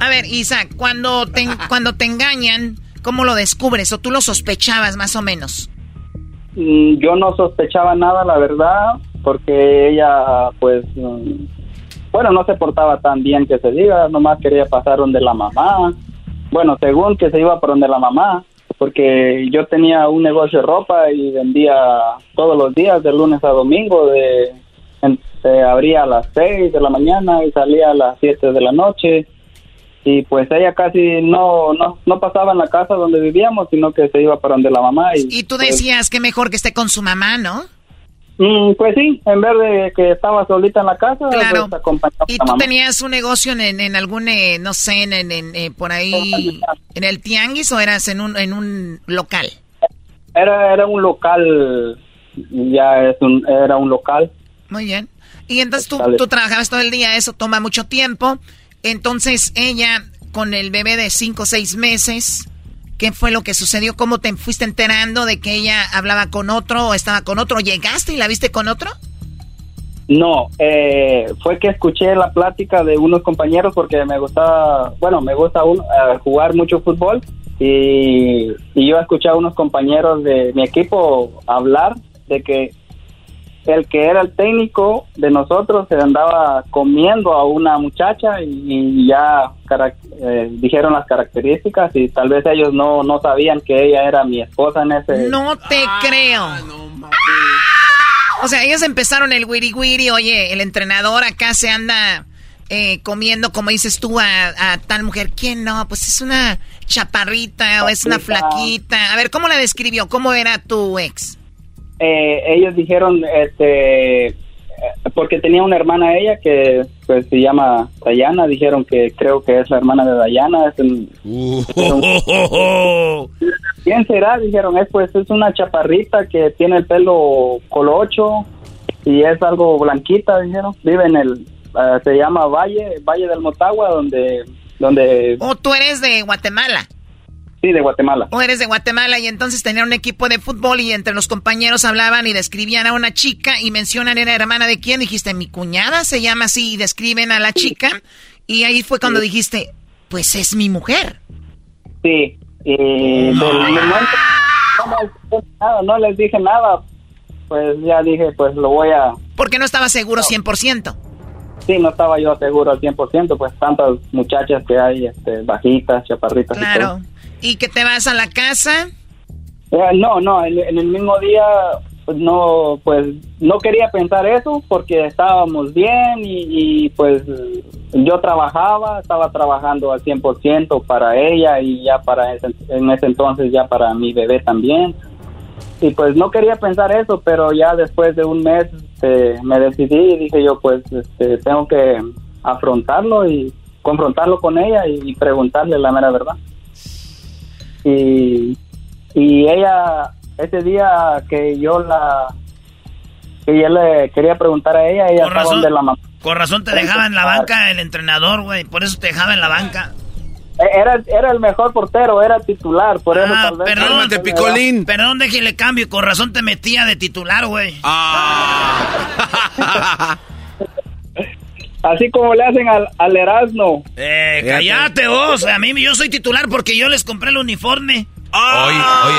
A ver, Isaac, cuando te, cuando te engañan, ¿cómo lo descubres? ¿O tú lo sospechabas más o menos? Mm, yo no sospechaba nada, la verdad, porque ella, pues, mm, bueno, no se portaba tan bien que se diga, nomás quería pasar donde la mamá. Bueno, según que se iba por donde la mamá, porque yo tenía un negocio de ropa y vendía todos los días, de lunes a domingo, de, se abría a las 6 de la mañana y salía a las 7 de la noche. Y pues ella casi no, no, no pasaba en la casa donde vivíamos, sino que se iba para donde la mamá. Y, y tú pues decías que mejor que esté con su mamá, ¿no? Mm, pues sí, en vez de que estaba solita en la casa, claro. Pues, ¿Y tú tenías un negocio en, en, algún, eh, no sé, en, en, eh, por ahí, en el tianguis o eras en un, en un local? Era, era un local, ya es un, era un local. Muy bien. Y entonces tú, tú trabajabas todo el día, eso toma mucho tiempo. Entonces ella, con el bebé de 5 o 6 meses, ¿Qué fue lo que sucedió? ¿Cómo te fuiste enterando de que ella hablaba con otro o estaba con otro? ¿Llegaste y la viste con otro? No, eh, fue que escuché la plática de unos compañeros porque me gustaba, bueno, me gusta eh, jugar mucho fútbol y yo escuché a unos compañeros de mi equipo hablar de que el que era el técnico de nosotros se andaba comiendo a una muchacha y, ya eh, dijeron las características y tal vez ellos no, no sabían que ella era mi esposa en ese... No te ah, creo. o sea, ellos empezaron el wiri wiri, oye, el entrenador acá se anda eh, comiendo, como dices tú, a, tal mujer. ¿Quién no? Pues es una chaparrita o es una flaquita. A ver, ¿cómo la describió? ¿Cómo era tu ex? Eh, ellos dijeron, este, porque tenía una hermana ella que pues se llama Dayana, dijeron que creo que es la hermana de Dayana. ¿Quién será? Dijeron, es pues es una chaparrita que tiene el pelo colocho y es algo blanquita, dijeron. Vive en el, eh, se llama Valle, Valle del Motagua, donde, donde... ¿O tú eres de Guatemala? Sí, de Guatemala. O eres de Guatemala y entonces tenían un equipo de fútbol y entre los compañeros hablaban y describían a una chica y mencionan era hermana de quién. Dijiste, mi cuñada se llama así y describen a la chica. Y ahí fue cuando dijiste, pues es mi mujer. Sí, y del momento no, nada, no les dije nada, pues ya dije, pues lo voy a... ¿Por qué no estaba seguro 100%? Sí, no estaba yo seguro al 100%, pues tantas muchachas que hay, este, bajitas, chaparritas. Claro. ¿Y, que te vas a la casa? Eh, no, no, en, el mismo día pues no, pues no quería pensar eso porque estábamos bien y, pues yo trabajaba, estaba trabajando al 100% para ella y ya para en ese entonces ya para mi bebé también. Y pues no quería pensar eso, pero ya después de un mes este, me decidí y dije yo pues este, tengo que afrontarlo y confrontarlo con ella y, preguntarle la mera verdad. Y, y ella ese día que yo la que yo le quería preguntar a ella, ella con razón, la mamá. Con razón te dejaba en la banca el entrenador, güey, por eso te dejaba en la banca. Eh, era, era el mejor portero, era titular, por eso ah, tal vez. Perdón, de picolín. Perdón, déjale cambio, con razón te metía de titular, güey. Ah. (laughs) Así como le hacen al, al Erasmo. Eh, cállate vos, a mí yo soy titular porque yo les compré el uniforme. Hoy,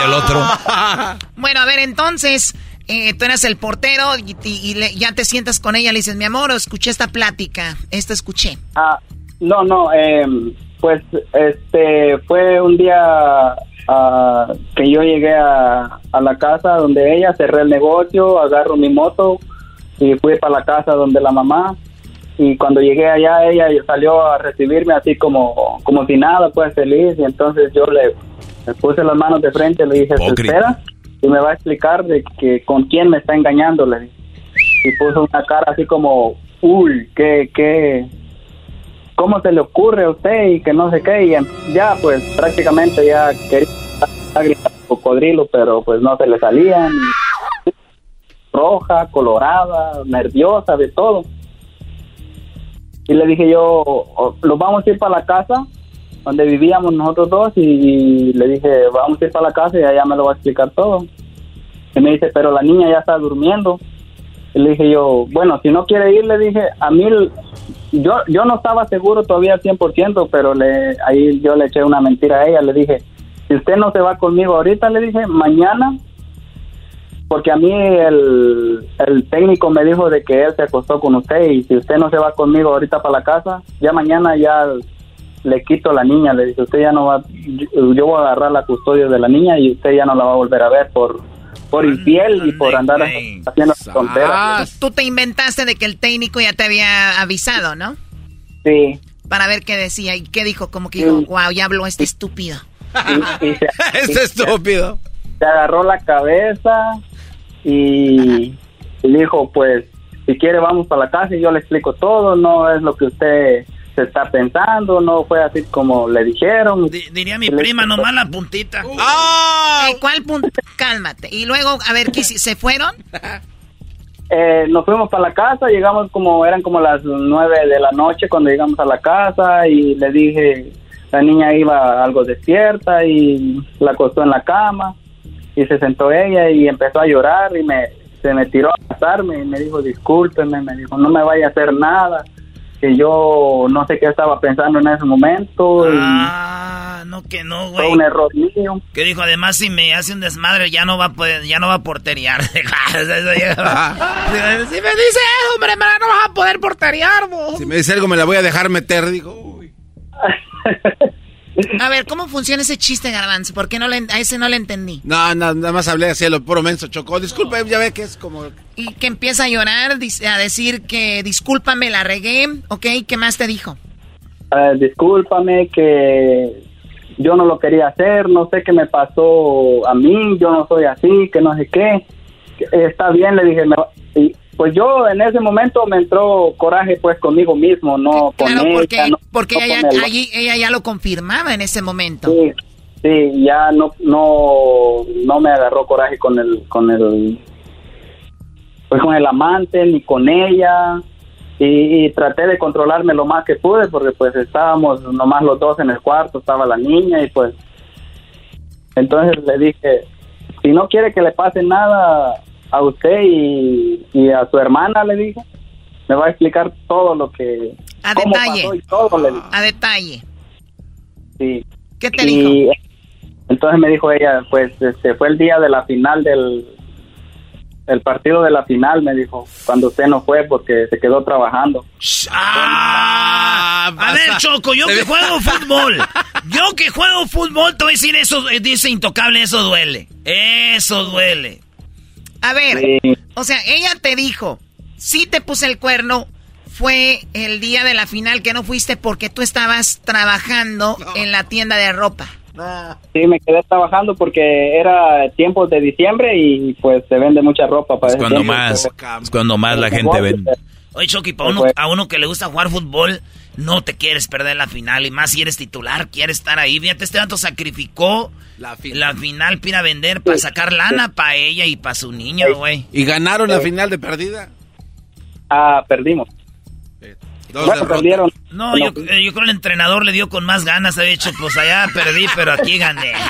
el otro. (laughs) bueno, a ver, entonces, eh, tú eres el portero y, ya te sientas con ella, le dices, mi amor, escuché esta plática, esta escuché. Ah, no, no, em, pues este fue un día ah, que yo llegué a, a, la casa donde ella, cerré el negocio, agarro mi moto y fui para la casa donde la mamá. Y cuando llegué allá, ella salió a recibirme así como, como si nada, pues feliz. Y entonces yo le puse las manos de frente, le dije, espera, y me va a explicar de que con quién me está engañando, le dije. Y puso una cara así como, uy, qué, qué, cómo se le ocurre a usted y que no sé qué. Y ya, pues prácticamente ya quería gritar cocodrilo, pero pues no se le salían. Roja, colorada, nerviosa, de todo. Y le dije yo, ¿los vamos a ir para la casa? donde vivíamos nosotros dos y, le dije, vamos a ir para la casa y allá me lo va a explicar todo. Y me dice, pero la niña ya está durmiendo. Y le dije yo, bueno, si no quiere ir, le dije, a mí, yo, yo no estaba seguro todavía al 100%, pero le, ahí yo le eché una mentira a ella, le dije, si usted no se va conmigo ahorita, le dije, mañana, porque a mí el, el técnico me dijo de que él se acostó con usted y si usted no se va conmigo ahorita para la casa, ya mañana ya le quito la niña, le dice, usted ya no va, yo, voy a agarrar la custodia de la niña y usted ya no la va a volver a ver por por infiel y por andar haciendo tonteras. Tú te inventaste de que el técnico ya te había avisado, ¿no? Sí. Para ver qué decía y qué dijo, como que dijo, wow, ya habló este estúpido. (laughs) este estúpido. Se agarró la cabeza y, dijo, pues, si quiere vamos para la casa y yo le explico todo, no es lo que usted se está pensando, no fue así como le dijeron. diría mi prima, nomás la puntita. ¡Ah! ¿Cuál puntita? Cálmate. Y luego, a ver, ¿qué, ¿se fueron? (laughs) Eh, nos fuimos para la casa, llegamos como, eran como las nueve de la noche cuando llegamos a la casa y le dije, la niña iba algo despierta y la acostó en la cama y se sentó ella y empezó a llorar y me, se me tiró a casarme y me dijo, discúlpeme, me dijo, no me vaya a hacer nada que yo no sé qué estaba pensando en ese momento. Ah, no que no, güey. Fue un error mío. Que dijo, además si me hace un desmadre ya no va a poder, ya no va a porteriar. (laughs) (laughs) si me dice eso, hombre, no vas a poder porteriar, Si me dice algo me la voy a dejar meter, digo, uy. (laughs) A ver, ¿cómo funciona ese chiste, Garbanzo? ¿Por qué no le, a ese no le entendí? No, no, nada más hablé así a lo puro menso, chocó. Disculpe, ya ve que es como... Y que empieza a llorar, a decir que discúlpame, la regué, ¿ok? ¿Qué más te dijo? Uh, discúlpame, que yo no lo quería hacer, no sé qué me pasó a mí, yo no soy así, que no sé qué. Está bien, le dije, me, pues yo en ese momento me entró coraje pues conmigo mismo, no con porque, ella. porque ella, allí, ella ya lo confirmaba en ese momento. Sí, sí, ya no, no, no me agarró coraje con el, con el, pues con el amante ni con ella y, y, traté de controlarme lo más que pude porque pues estábamos nomás los dos en el cuarto, estaba la niña y pues entonces le dije, si no quiere que le pase nada a usted y, y a su hermana, le dije, me va a explicar todo lo que... A detalle. y todo, le dije. A detalle. Sí. ¿Qué te dijo? Y entonces me dijo ella, pues este fue el día de la final del el partido de la final, me dijo, cuando usted no fue porque se quedó trabajando. Ah, a ver, Choco, yo que (laughs) juego fútbol, yo que juego fútbol, te voy a decir eso, dice intocable, eso duele, eso duele. A ver, o sea, ella te dijo, sí te puse el cuerno, fue el día de la final que no fuiste porque tú estabas trabajando en la tienda de ropa. Sí, me quedé trabajando porque era tiempos de diciembre y pues se vende mucha ropa para es cuando más, es cuando más la gente vende. Oye, Chucky, para uno, a uno que le gusta jugar fútbol, no te quieres perder la final. Y más si eres titular, quieres estar ahí. Fíjate, este dato sacrificó la final, la final para vender, para sacar lana para ella y para su niño, güey. ¿Y ganaron la final de perdida? Ah, perdimos. Dos perdieron. No, yo, eh, yo creo el entrenador le dio con más ganas. Ha dicho, pues allá perdí, pero aquí gané. (laughs)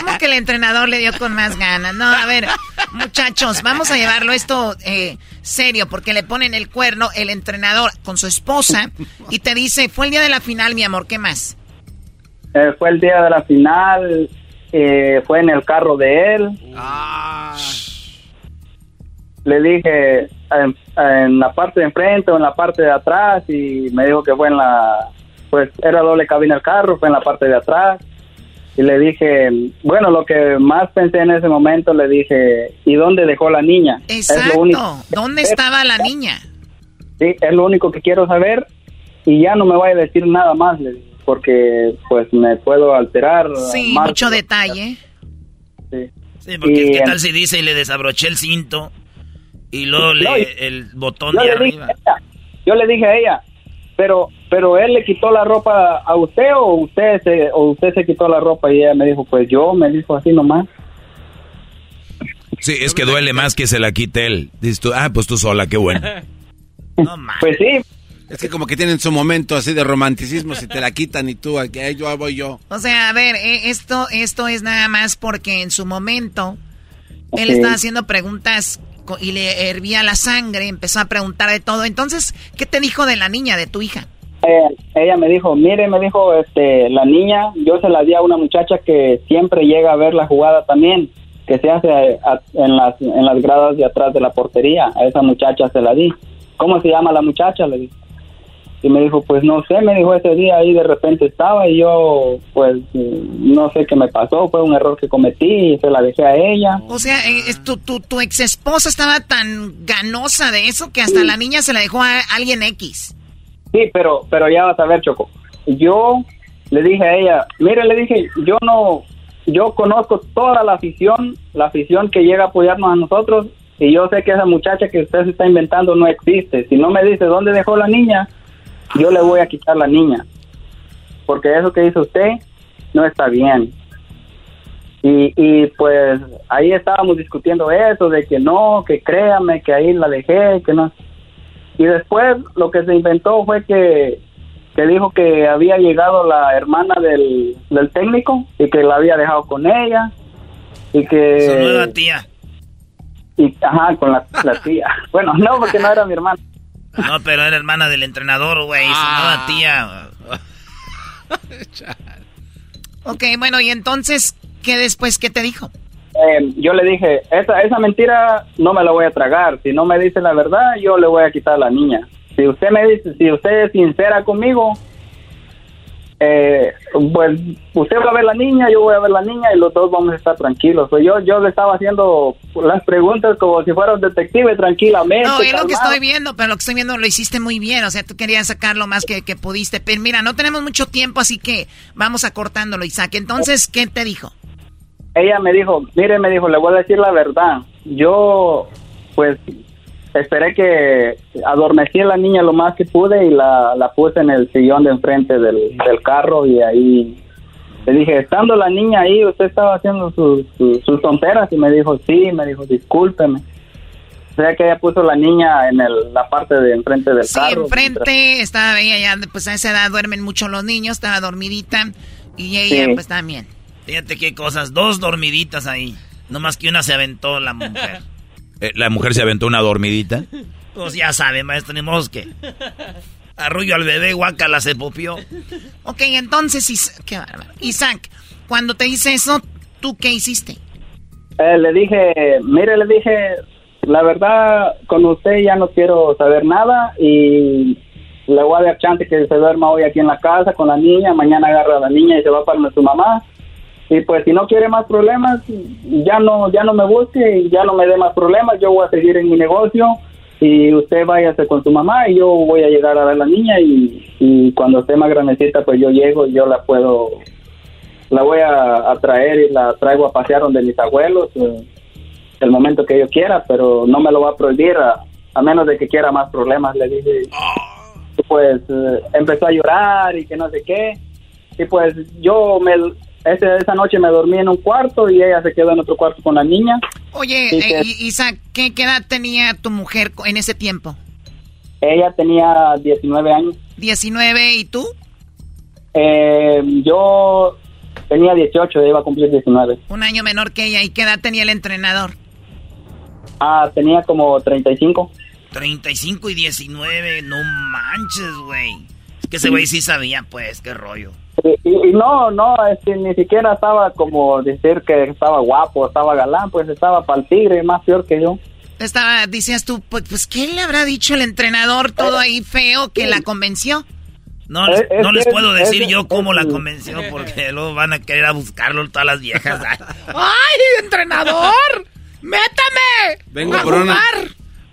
¿Cómo que el entrenador le dio con más ganas? No, a ver, muchachos, vamos a llevarlo esto eh, serio, porque le ponen el cuerno el entrenador con su esposa y te dice, fue el día de la final, mi amor, ¿qué más? Eh, fue el día de la final, eh, fue en el carro de él. Ah. Le dije en, en, la parte de enfrente o en la parte de atrás y me dijo que fue en la, pues era doble cabina el carro, fue en la parte de atrás y le dije, bueno, lo que más pensé en ese momento, le dije, ¿y dónde dejó la niña? Exacto, ¿dónde estaba la niña? Sí, es lo único que quiero saber y ya no me voy a decir nada más, porque pues me puedo alterar. Sí, mucho detalle. Sí. Sí, porque ¿qué tal si dice y le desabroché el cinto y luego le, el botón de arriba? yo le dije a ella, pero pero él le quitó la ropa a usted o usted se o usted se quitó la ropa y ella me dijo pues yo me dijo así nomás. Sí es que duele más que se la quite él. Dices tú ah pues tú sola qué bueno (laughs) no, pues sí. Es que como que tienen su momento así de romanticismo si te la quitan y tú aquí yo voy yo o sea a ver eh, esto esto es nada más porque en su momento él estaba haciendo preguntas y le hervía la sangre, empezó a preguntar de todo. Entonces, ¿qué te dijo de la niña, de tu hija? Eh, ella me dijo, mire, me dijo, este, la niña, yo se la di a una muchacha que siempre llega a ver la jugada también, que se hace en las, en las gradas de atrás de la portería. A esa muchacha se la di. ¿Cómo se llama la muchacha? Le dije. Y me dijo, pues no sé, me dijo ese día ahí de repente estaba y yo, pues no sé qué me pasó, fue un error que cometí y se la dejé a ella. O sea, eh, tu, tu, tu ex esposa estaba tan ganosa de eso que hasta la niña se la dejó a alguien X. Sí, pero, pero ya vas a ver, Choco. Yo le dije a ella, mire, le dije, yo no, yo conozco toda la afición, la afición que llega a apoyarnos a nosotros y yo sé que esa muchacha que usted se está inventando no existe. Si no me dice dónde dejó la niña, yo le voy a quitar la niña. Porque eso que dice usted no está bien. Y, y pues ahí estábamos discutiendo eso, de que no, que créame, que ahí la dejé, que no. Y después lo que se inventó fue que, que dijo que había llegado la hermana del, del técnico y que la había dejado con ella. Y que... Su nueva tía. Y, ajá, con la, la tía. (laughs) bueno, no, porque no era mi hermana. No, pero era hermana del entrenador, güey. Ah. Su tía. (laughs) ok, bueno, y entonces, ¿qué después? ¿Qué te dijo? Eh, yo le dije, esa, esa mentira no me la voy a tragar. Si no me dice la verdad, yo le voy a quitar a la niña. Si usted me dice, si usted es sincera conmigo, eh, pues usted va a ver la niña, yo voy a ver la niña y los dos vamos a estar tranquilos. Pues yo, yo le estaba haciendo las preguntas como si fuera un detective tranquilamente. No, es lo que estoy viendo, pero lo que estoy viendo lo hiciste muy bien. O sea, tú querías sacar lo más que, que pudiste. Pero mira, no tenemos mucho tiempo, así que vamos acortándolo, Isaac. Entonces, ¿qué te dijo? Ella me dijo, mire, me dijo, le voy a decir la verdad. Yo, pues, esperé que adormecí a la niña lo más que pude y la, la puse en el sillón de enfrente del, del carro y ahí Le dije, estando la niña ahí, usted estaba haciendo sus, sus, sus tonteras y me dijo, sí, me dijo, discúlpeme. O sea que ella puso la niña en el, la parte de enfrente del Sí, carro. enfrente, estaba ella ya, pues a esa edad duermen mucho los niños, estaba dormidita y ella Sí. pues también. Fíjate qué cosas, dos dormiditas ahí. No más que una se aventó la mujer. (laughs) Eh, la mujer se aventó una dormidita. Pues ya sabe, maestro, ni modo que. Arrullo al bebé, guacala, se popió. Ok, entonces, Is- qué bárbaro. Isaac, cuando te hice eso, ¿tú qué hiciste? Eh, le dije, mire, le dije, la verdad, con usted ya no quiero saber nada y le voy a dar chance que se duerma hoy aquí en la casa con la niña, mañana agarra a la niña y se va para su mamá. Y pues si no quiere más problemas, ya no, ya no me busque ya no me dé más problemas, yo voy a seguir en mi negocio y usted váyase con su mamá y yo voy a llegar a ver a la niña y, y cuando esté más grandecita pues yo llego y yo la puedo la voy a, a traer y la traigo a pasear donde mis abuelos eh, el momento que yo quiera, pero no me lo va a prohibir a, menos de que quiera más problemas, le dije. Pues eh, empezó a llorar y que no sé qué. Y pues yo me ese- esa noche me dormí en un cuarto y ella se quedó en otro cuarto con la niña. Oye, eh, que- I- Isaac, ¿qué, qué edad tenía tu mujer en ese tiempo? Ella tenía 19 años. 19, ¿y tú? Eh, yo tenía 18, iba a cumplir 19. Un año menor que ella. ¿Y qué edad tenía el entrenador? Ah, tenía como 35. 35 y 19, no manches, güey. Es que ese güey sí sabía, pues, qué rollo. Y, y- y no, no, este, ni siquiera estaba como decir que estaba guapo, estaba galán, pues estaba para el tigre, más peor que yo. Estaba, decías tú, pues, pues, ¿qué le habrá dicho el entrenador todo ahí feo que la convenció? No, les, Es- es no les puedo decir es- yo cómo es- la convenció porque luego van a querer a buscarlo todas las viejas. (laughs) ¡Ay, entrenador! ¡Métame! Vengo ¡A por una, jugar!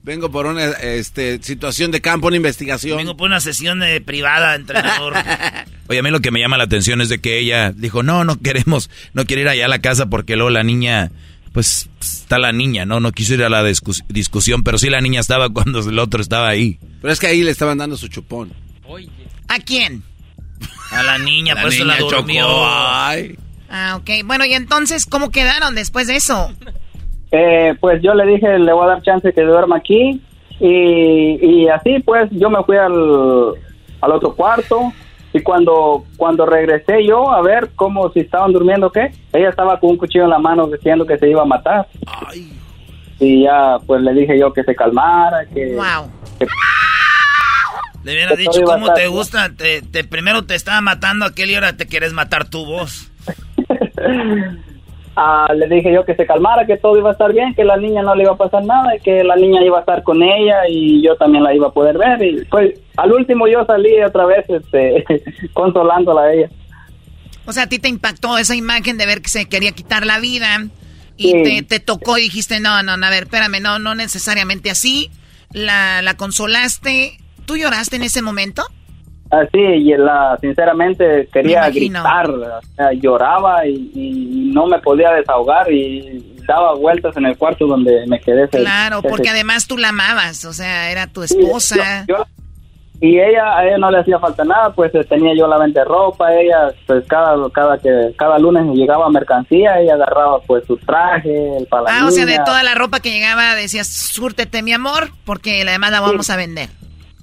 Vengo por una este, situación de campo, una investigación. Vengo por una sesión de privada, entrenador. (laughs) Oye, a mí lo que me llama la atención es de que ella dijo, no, no queremos, no quiere ir allá a la casa porque luego la niña, pues está la niña, ¿no? No quiso ir a la discus- discusión, pero sí la niña estaba cuando el otro estaba ahí. Pero es que ahí le estaban dando su chupón. ¿A quién? A la niña, La por eso la niña durmió. chocó, ay. Ah, ok. Bueno, y entonces, ¿cómo quedaron después de eso? Eh, pues yo le dije, le voy a dar chance que duerma aquí. Y, y así pues yo me fui al, al otro cuarto. Y cuando, cuando regresé yo a ver cómo si estaban durmiendo qué, ella estaba con un cuchillo en la mano diciendo que se iba a matar. Y ya pues le dije yo que se calmara, que... Wow. que- Le hubiera dicho cómo te gusta. Te, te- primero te estaba matando aquel y ahora te quieres matar tu voz. (laughs) Ah, le dije yo que se calmara, que todo iba a estar bien, que la niña no le iba a pasar nada, y que la niña iba a estar con ella y yo también la iba a poder ver. Y pues al último yo salí otra vez este, (laughs) consolándola a ella. O sea, a ti te impactó esa imagen de ver que se quería quitar la vida y Sí. te, te tocó y dijiste, no, no, no, a ver, espérame, no, no necesariamente así. La, la consolaste. ¿Tú lloraste en ese momento? Así, y la, sinceramente quería gritar, o sea, lloraba y, y no me podía desahogar y daba vueltas en el cuarto donde me quedé. ese- Claro, porque ese- además tú la amabas, o sea, era tu esposa. Yo- y ella, a ella no le hacía falta nada, pues eh, tenía yo la venta de ropa, ella, pues cada, cada que, cada lunes llegaba mercancía, ella agarraba pues su traje, el la Ah, o sea, de toda la ropa que llegaba decías, súrtete mi amor, porque la demás la vamos a vender.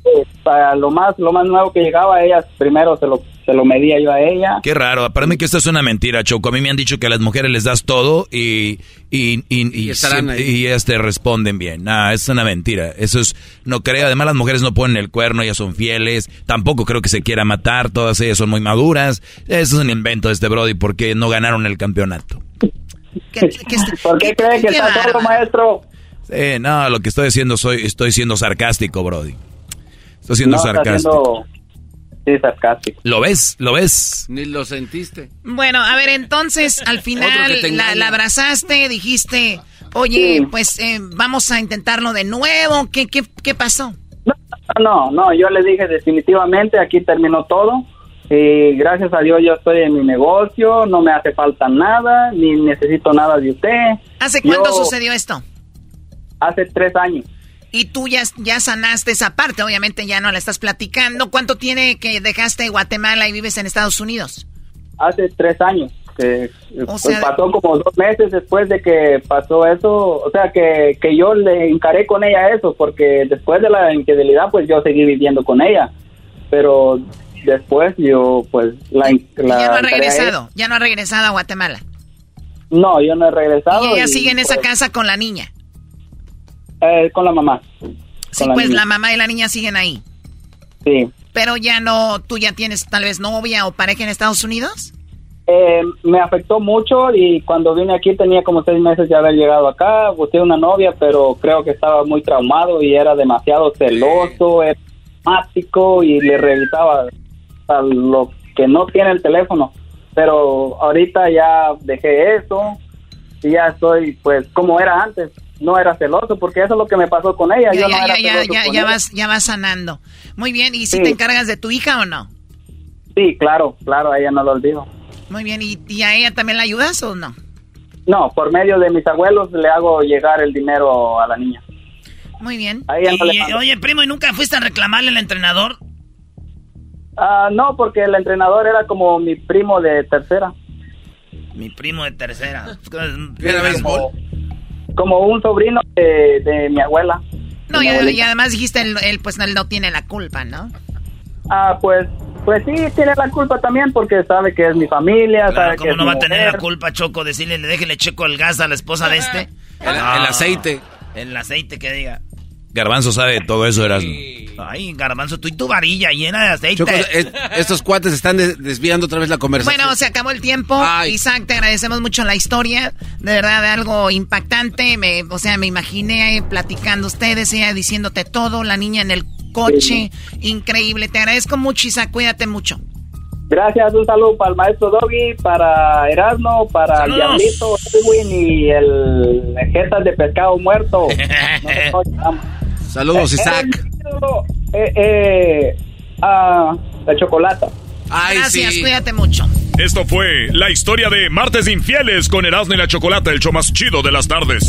Eh, para lo más, lo más nuevo que llegaba, ella primero se lo, se lo medía yo a ella. Qué raro, para mí que esto es una mentira, Choco. A mí me han dicho que a las mujeres les das todo y, y, y, y, siempre- y ellas te responden bien. Ah, es una mentira. Eso es, no creo. Además, las mujeres no ponen el cuerno, ellas son fieles. Tampoco creo que se quiera matar, todas ellas son muy maduras. Eso es un invento de este Brody porque no ganaron el campeonato. ¿Por qué cree que qué está solo, bárbaro. maestro? Eh, no, lo que estoy diciendo soy, estoy siendo sarcástico, Brody. Estoy siendo No, está sarcástico. siendo- Sí, sarcástico. ¿Lo ves? ¿Lo ves? Ni lo sentiste. Bueno, a ver, entonces, al final la, abrazaste, dijiste, oye, Sí. pues eh, vamos a intentarlo de nuevo. ¿Qué, qué, qué pasó? No, no, yo le dije definitivamente, aquí terminó todo. Y gracias a Dios yo estoy en mi negocio, no me hace falta nada, ni necesito nada de usted. ¿Hace cuánto Yo- sucedió esto? Hace tres años. Y tú ya, ya sanaste esa parte, obviamente ya no la estás platicando. ¿Cuánto tiene que dejaste Guatemala y vives en Estados Unidos? hace tres años. Que pues, pasó como dos meses después de que pasó eso, o sea que, que yo le encaré con ella eso, porque después de la infidelidad pues yo seguí viviendo con ella, pero después yo pues la... la ya no ha regresado, ya no ha regresado a Guatemala. No, yo no he regresado. ¿Y ella sigue en esa pues casa con la niña? Eh, con la mamá. Sí, pues la mamá y la niña siguen ahí. Sí. Pero ya no, tú ya tienes tal vez novia o pareja en Estados Unidos. Eh, me afectó mucho y cuando vine aquí tenía como seis meses de haber llegado acá, busqué una novia, pero creo que estaba muy traumado y era demasiado celoso, dramático y le revisaba a lo que no tiene el teléfono. Pero ahorita ya dejé eso y ya estoy pues como era antes. No era celoso porque eso es lo que me pasó con ella. Ya, ya, ya, ya, ya, vas, ya vas sanando. Muy bien, ¿y si te encargas de tu hija o no? Sí, claro, claro, a ella no lo olvido. Muy bien, ¿Y, a ella también la ayudas o no? No, por medio de mis abuelos le hago llegar el dinero a la niña. Muy bien. oye, primo, ¿y nunca fuiste a reclamarle al entrenador? Ah, no, porque el entrenador era como mi primo de tercera. Mi primo de tercera. ¿Era béisbol? Como, un sobrino de, mi abuela. No, y, además dijiste, él, pues él no tiene la culpa, ¿no? Ah, pues pues sí, tiene la culpa también porque sabe que es mi familia. Claro, ¿cómo no va a tener la culpa, Choco? Decirle, le déjele checo el gas a la esposa de este. El, aceite. El aceite que diga. Garbanzo sabe todo eso, Erasmo. Ay, Garbanzo, tú y tu varilla llena de aceite. Choco, estos cuates están desviando otra vez la conversación. Bueno, se acabó el tiempo. Isaac, te agradecemos mucho la historia. De verdad, de algo impactante. Me, o sea, me imaginé platicando ustedes, ella diciéndote todo, la niña en el coche. Increíble. Te agradezco mucho, Isaac. Cuídate mucho. Gracias, un saludo para el maestro Doggy, para Erasmo, para el Diablito, Edwin y el Jetas de Pescado Muerto. (laughs) Saludos, Isaac. Eh, eh, ah, la chocolata. Gracias, cuídate mucho. Esto fue la historia de Martes Infieles con Erasmo y la Chocolata, el show más chido de las tardes.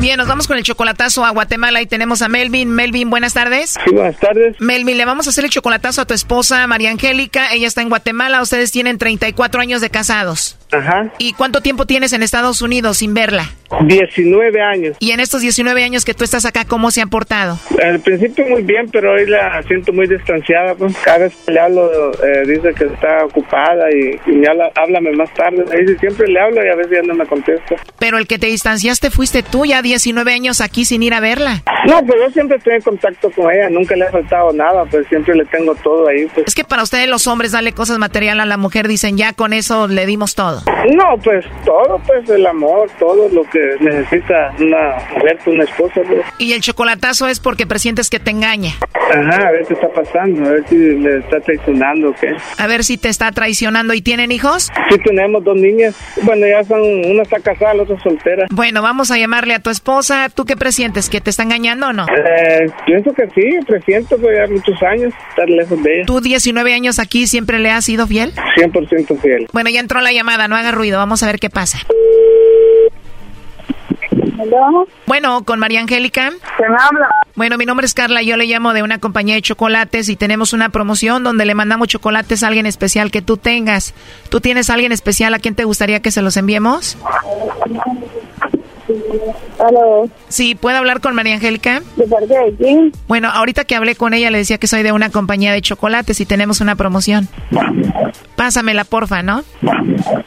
Bien, nos vamos con el chocolatazo a Guatemala y tenemos a Melvin. Melvin, buenas tardes. Sí, buenas tardes. Melvin, le vamos a hacer el chocolatazo a tu esposa María Angélica. Ella está en Guatemala. Ustedes tienen 34 años de casados. Ajá. ¿Y cuánto tiempo tienes en Estados Unidos sin verla? 19 años. ¿Y en estos 19 años que tú estás acá, cómo se ha portado? Al principio muy bien, pero hoy la siento muy distanciada. Pues. Cada vez que le hablo, eh, dice que está ocupada y, y háblame más tarde. Dice, siempre le hablo y a veces ya no me contesta. Pero el que te distanciaste fuiste tú, ya 19 años aquí sin ir a verla. No, pues yo siempre estoy en contacto con ella, nunca le ha faltado nada, pues siempre le tengo todo ahí. Pues. Es que para ustedes los hombres darle cosas materiales a la mujer, dicen ya con eso le dimos todo. No, pues todo, pues el amor, todo lo que necesita una mujer, una esposa. Pues. Y el chocolatazo es porque presientes que te engaña. Ajá, a ver qué está pasando, a ver si le está traicionando o qué. A ver si te está traicionando. ¿Y tienen hijos? Sí, tenemos dos niñas. Bueno, ya son, una está casada, la otra soltera. Bueno, vamos a llamarle a tu esposa. ¿Tú qué presientes? ¿Que te está engañando o no? Eh, pienso que sí, presiento, pues ya muchos años estar lejos de ella. ¿Tú 19 años aquí siempre le has sido fiel? 100% fiel. Bueno, ya entró la llamada, no haga ruido, vamos a ver qué pasa. Bueno, con María Angélica. ¿Se me habla? Bueno, mi nombre es Carla, yo le llamo de una compañía de chocolates y tenemos una promoción donde le mandamos chocolates a alguien especial que tú tengas. ¿Tú tienes a alguien especial a quien te gustaría que se los enviemos? Sí, ¿puedo hablar con María Angélica? ¿De parte de quién? Bueno, ahorita que hablé con ella le decía que soy de una compañía de chocolates y tenemos una promoción. Pásamela, porfa, ¿no?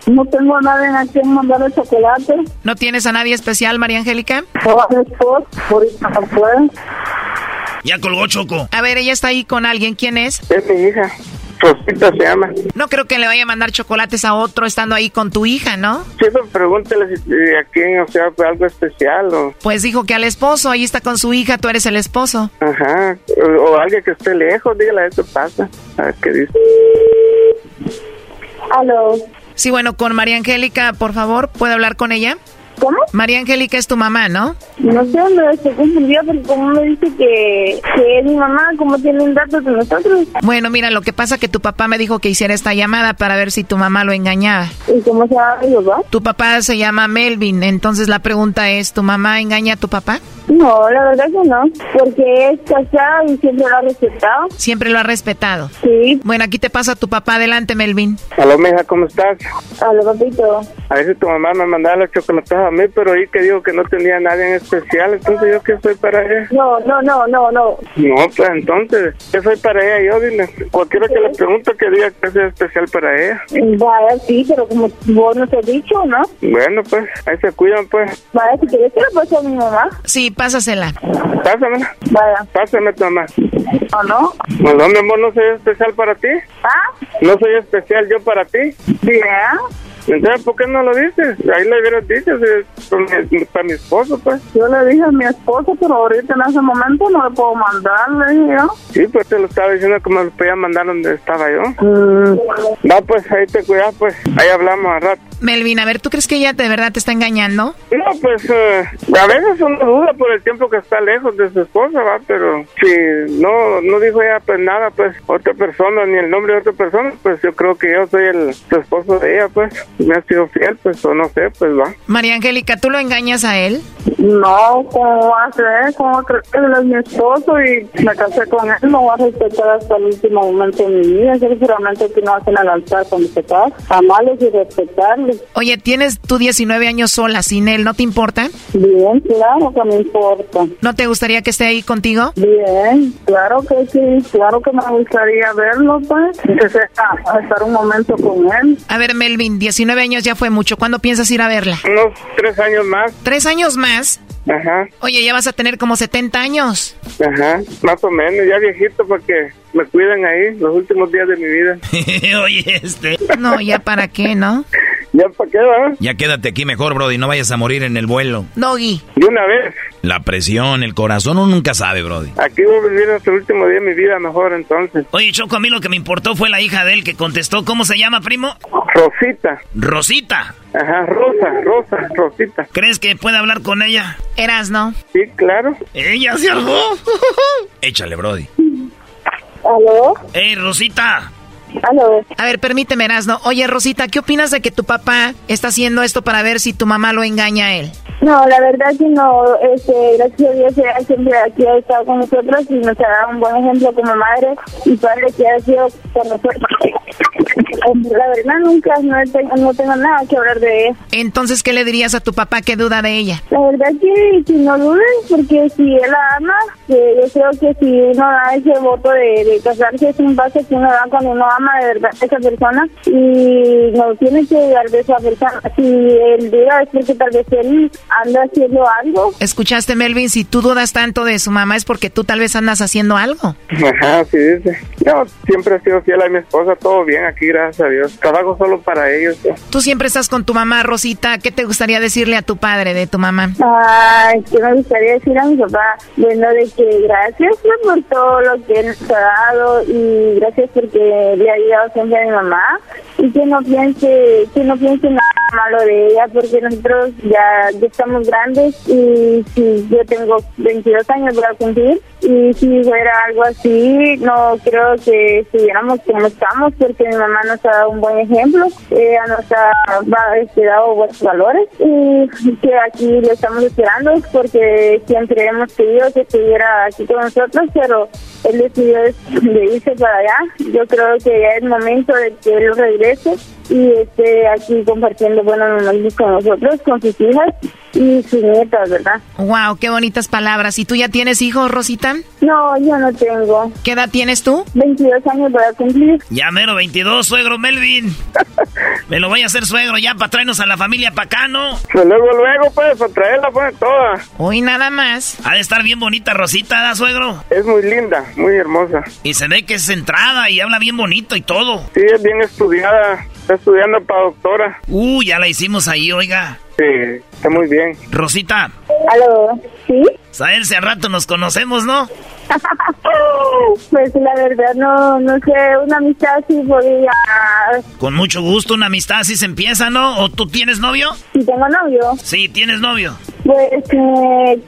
No tengo a nadie a quien mandar el chocolate. ¿No tienes a nadie especial, María Angélica? Ya colgó Choco. A ver, ella está ahí con alguien. ¿Quién es? Es mi hija. Rosita se llama. No creo que le vaya a mandar chocolates a otro estando ahí con tu hija, ¿no? Sí, pero pregúntale si a quién, o sea, fue algo especial o... Pues dijo que al esposo, ahí está con su hija, tú eres el esposo. Ajá, o, o alguien que esté lejos, dígale, eso pasa. A ver qué dice. ¿Aló? Sí, bueno, con María Angélica, por favor, ¿puedo hablar con ella? ¿Cómo? María Angélica es tu mamá, ¿no? No sé, me estoy confundida porque como me dice que, que es mi mamá, ¿cómo tienen datos de nosotros? Bueno, mira, lo que pasa que tu papá me dijo que hiciera esta llamada para ver si tu mamá lo engañaba. ¿Y cómo se llama mi papá? Tu papá se llama Melvin, entonces la pregunta es, ¿tu mamá engaña a tu papá? No, la verdad que no, porque es casada y siempre lo ha respetado. Siempre lo ha respetado. Sí. Bueno, aquí te pasa tu papá, adelante, Melvin. Aló, mija, ¿cómo estás? Aló, papito. A veces tu mamá me mandaba los chocolates a mí, pero ahí que digo que no tenía nadie en especial, entonces yo qué soy para ella. No, no, no, no, no. No, pues entonces, ¿qué soy para ella? Yo dile, cualquiera que le pregunte que diga que es especial para ella. Vaya, sí, pero como vos no te has dicho, ¿no? Bueno, pues, ahí se cuidan, pues. Vaya, si quieres que le pase a mi mamá. Sí, pásasela. Pásamela. Vaya. Pásame tu mamá. ¿O no? No, no, mi amor, no soy especial para ti. ¿Ah? No soy especial yo para ti. Bien. Entonces, ¿por qué no lo dices? Ahí le hubieras dicho, si- para mi esposo, pues. Yo le dije a mi esposo, pero ahorita en ese momento no le puedo mandar, le dije yo. Sí, pues te lo estaba diciendo que me lo podía mandar donde estaba yo. Mm. No, pues ahí te cuidas, pues. Ahí hablamos a rato. Melvin, a ver, ¿tú crees que ella de verdad te está engañando? No, pues eh, a veces uno duda por el tiempo que está lejos de su esposa, va, pero si no no dijo ella pues nada, pues otra persona, ni el nombre de otra persona, pues yo creo que yo soy el su esposo de ella, pues me ha sido fiel, pues o no sé, pues va. María Angélica, ¿tú lo engañas a él? No, ¿cómo va a ser? ¿Cómo crees que él es mi esposo y me casé con él? No va a respetar hasta el último momento de mi vida. Seguramente que no hacen al altar cuando se casa. Amarles y respetarles. Oye, tienes tú 19 años sola sin él, ¿no te importa? Bien, claro que me importa. ¿No te gustaría que esté ahí contigo? Bien, claro que sí. Claro que me gustaría verlo, pues. (laughs) Que sea, a estar un momento con él. A ver, Melvin, 19 años ya fue mucho. ¿Cuándo piensas ir a verla? Unos tres años más. ¿Tres años más? Ajá, Oye, ya vas a tener como 70 años. ajá, más o menos, ya viejito porque me cuidan ahí los últimos días de mi vida. (laughs) Oye, este. No, ya para qué, ¿no? ¿Ya para qué va? Ya quédate aquí mejor, Brody, no vayas a morir en el vuelo. Doggy. De una vez. La presión, el corazón, uno nunca sabe, Brody. Aquí voy a vivir hasta el último día de mi vida mejor entonces. Oye, Choco, a mí lo que me importó fue la hija de él que contestó. ¿Cómo se llama, primo? Rosita. Rosita. Ajá, Rosa, Rosa, Rosita. ¿Crees que puede hablar con ella? Eras, ¿no? Sí, claro. Ella se algo. (laughs) Échale, Brody. ¿Aló? ¡Ey, Rosita! ¿Aló? A ver, permíteme, Erasno. Oye, Rosita, ¿qué opinas de que tu papá está haciendo esto para ver si tu mamá lo engaña a él? No, la verdad que no. Este, gracias a Dios, ella siempre aquí ha estado con nosotros y nos ha dado un buen ejemplo como madre y padre que ha sido con nosotros. La verdad, nunca no tengo, no tengo nada que hablar de ella. Entonces, ¿qué le dirías a tu papá que duda de ella? La verdad que, que no dudes, porque si él la ama, que yo creo que si uno da ese voto de, de casarse es un paso que uno da cuando uno ama de verdad a esa persona y no tiene que dudar de esa persona. Si él diga es porque tal vez él anda haciendo algo. ¿Escuchaste, Melvin? Si tú dudas tanto de su mamá es porque tú tal vez andas haciendo algo. Ajá, sí dice. Yo siempre he sido fiel a mi esposa, todo bien aquí, gracias a Dios. Trabajo solo para ellos. Tú siempre estás con tu mamá, Rosita. ¿Qué te gustaría decirle a tu padre de tu mamá? Ay, que me gustaría decir a mi papá, bueno, de que gracias por todo lo que él nos ha dado y gracias porque le ayudado siempre a mi mamá y que no piense, que no piense nada malo de ella porque nosotros ya, ya estamos grandes y si yo tengo 22 años para cumplir. Y si fuera algo así no creo que estuviéramos como estamos porque mi mamá nos ha dado un buen ejemplo. Ella nos ha este, dado buenos valores y que aquí lo estamos esperando porque siempre hemos querido que estuviera aquí con nosotros pero él decidió de irse para allá. Yo creo que ya es momento de que él regrese y esté aquí compartiendo buenos momentos con nosotros, con sus hijas y sus nietas, ¿verdad? Wow, qué bonitas palabras. ¿Y tú ya tienes hijos, Rosita? No, yo no tengo. ¿Qué edad tienes tú? 22 años para cumplir. Ya mero 22, suegro Melvin. (laughs) Me lo voy a hacer suegro ya para traernos a la familia para acá, ¿no? Pues luego, luego, pues, para traerla, pues, toda. Hoy nada más. Ha de estar bien bonita Rosita, ¿da, suegro? Es muy linda, muy hermosa. Y se ve que es centrada y habla bien bonito y todo. Sí, es bien estudiada. Está estudiando para doctora. Uh, ya la hicimos ahí, oiga. Sí, está muy bien. Rosita. ¿Aló? ¿Sí? Saberse a rato nos conocemos, ¿no? (laughs) pues la verdad no, no sé, una amistad sí podría... Con mucho gusto, una amistad sí se empieza, ¿no? ¿O tú tienes novio? Sí, tengo novio. Sí, tienes novio. Pues, eh,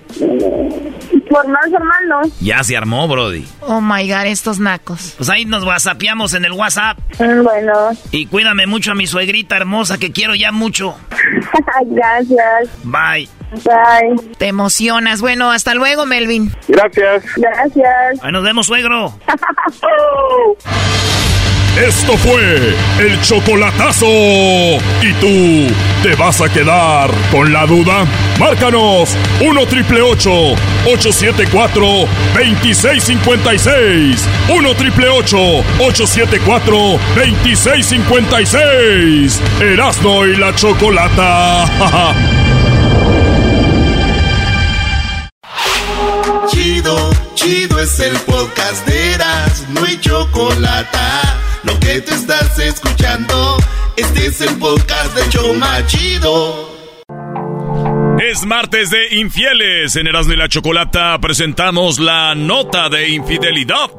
formal, formal, ¿no? Ya se armó, Brody. Oh my god, estos nacos. Pues ahí nos whatsappeamos en el WhatsApp. Mm, bueno. Y cuídame mucho a mi suegrita hermosa que quiero ya mucho. (laughs) Gracias. Bye. Bye. Te emocionas. Bueno, hasta luego, Melvin. Gracias. Gracias. Ahí nos vemos, suegro. (laughs) Esto fue el chocolatazo. ¿Y tú te vas a quedar con la duda? Márcanos 1 triple 874 2656. 1 triple 874 2656. Erasno y la chocolata. (laughs) Chido, chido es el podcast de Eras, no hay chocolate. Lo que te estás escuchando, este es el podcast de Choma Chido. Es martes de infieles. En Erasmo y la Chocolata presentamos la nota de infidelidad.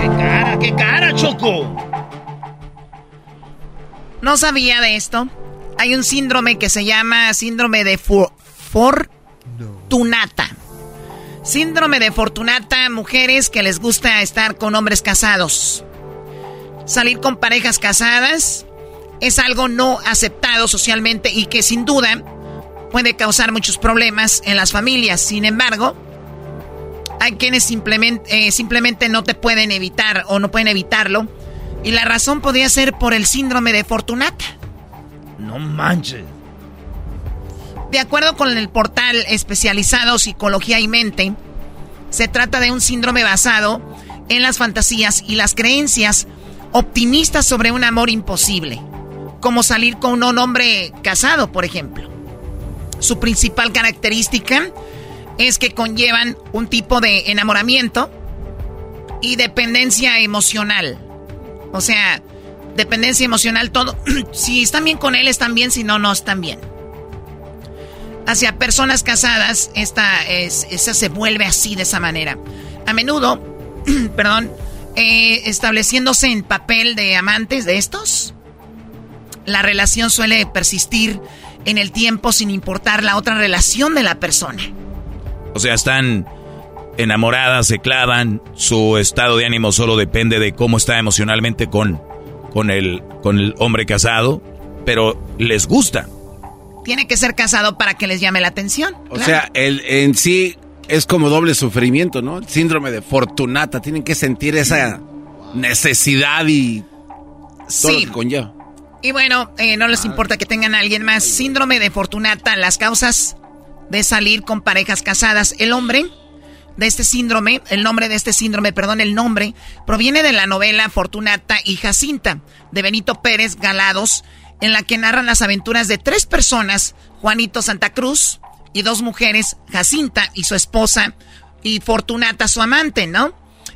¡Qué cara, qué cara, Choco! No sabía de esto. Hay un síndrome que se llama síndrome de Fortunata. Síndrome de Fortunata, mujeres que les gusta estar con hombres casados. Salir con parejas casadas es algo no aceptado socialmente y que sin duda puede causar muchos problemas en las familias. Sin embargo, hay quienes simplemente, eh, simplemente no te pueden evitar o no pueden evitarlo. Y la razón podría ser por el síndrome de Fortunata. No manches. De acuerdo con el portal especializado Psicología y Mente, se trata de un síndrome basado en las fantasías y las creencias optimistas sobre un amor imposible, como salir con un hombre casado, por ejemplo. Su principal característica es que conllevan un tipo de enamoramiento y dependencia emocional. O sea, dependencia emocional, todo. (clears throat) si están bien con él, están bien, si no, no están bien hacia personas casadas, esta, es, esa se vuelve así de esa manera. A menudo, (clears throat) perdón, eh, estableciéndose en papel de amantes de estos, la relación suele persistir en el tiempo sin importar la otra relación de la persona. O sea, están enamoradas, se clavan, su estado de ánimo solo depende de cómo está emocionalmente con, con, el, con el hombre casado, pero les gusta tiene que ser casado para que les llame la atención. O sea, el, en sí es como doble sufrimiento, ¿no? El síndrome de Fortunata. Tienen que sentir esa necesidad y todo lo que conlleva. Y bueno, eh, no les importa que tengan a alguien más. Síndrome de Fortunata, las causas de salir con parejas casadas. El hombre de este síndrome, el nombre de este síndrome, perdón, el nombre, proviene de la novela Fortunata y Jacinta de Benito Pérez Galados, en la que narran las aventuras de tres personas, Juanito Santa Cruz y dos mujeres, Jacinta y su esposa, y Fortunata su amante, ¿no?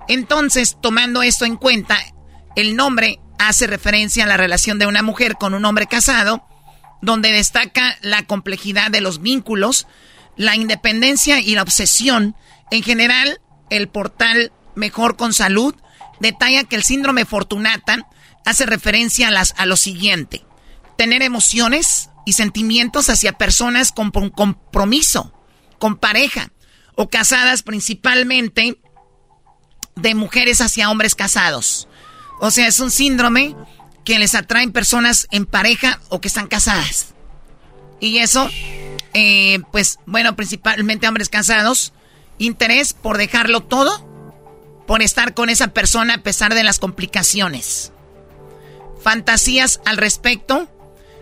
Entonces, tomando esto en cuenta, el nombre hace referencia a la relación de una mujer con un hombre casado, donde destaca la complejidad de los vínculos, la independencia y la obsesión. En general, el portal Mejor con Salud detalla que el síndrome Fortunata hace referencia a, las, lo siguiente. Tener emociones y sentimientos hacia personas con compromiso, con pareja, o casadas principalmente de mujeres hacia hombres casados. O sea, es un síndrome que les atraen personas en pareja o que están casadas. Y eso, eh, pues bueno, principalmente hombres casados, interés por dejarlo todo, por estar con esa persona a pesar de las complicaciones. Fantasías al respecto,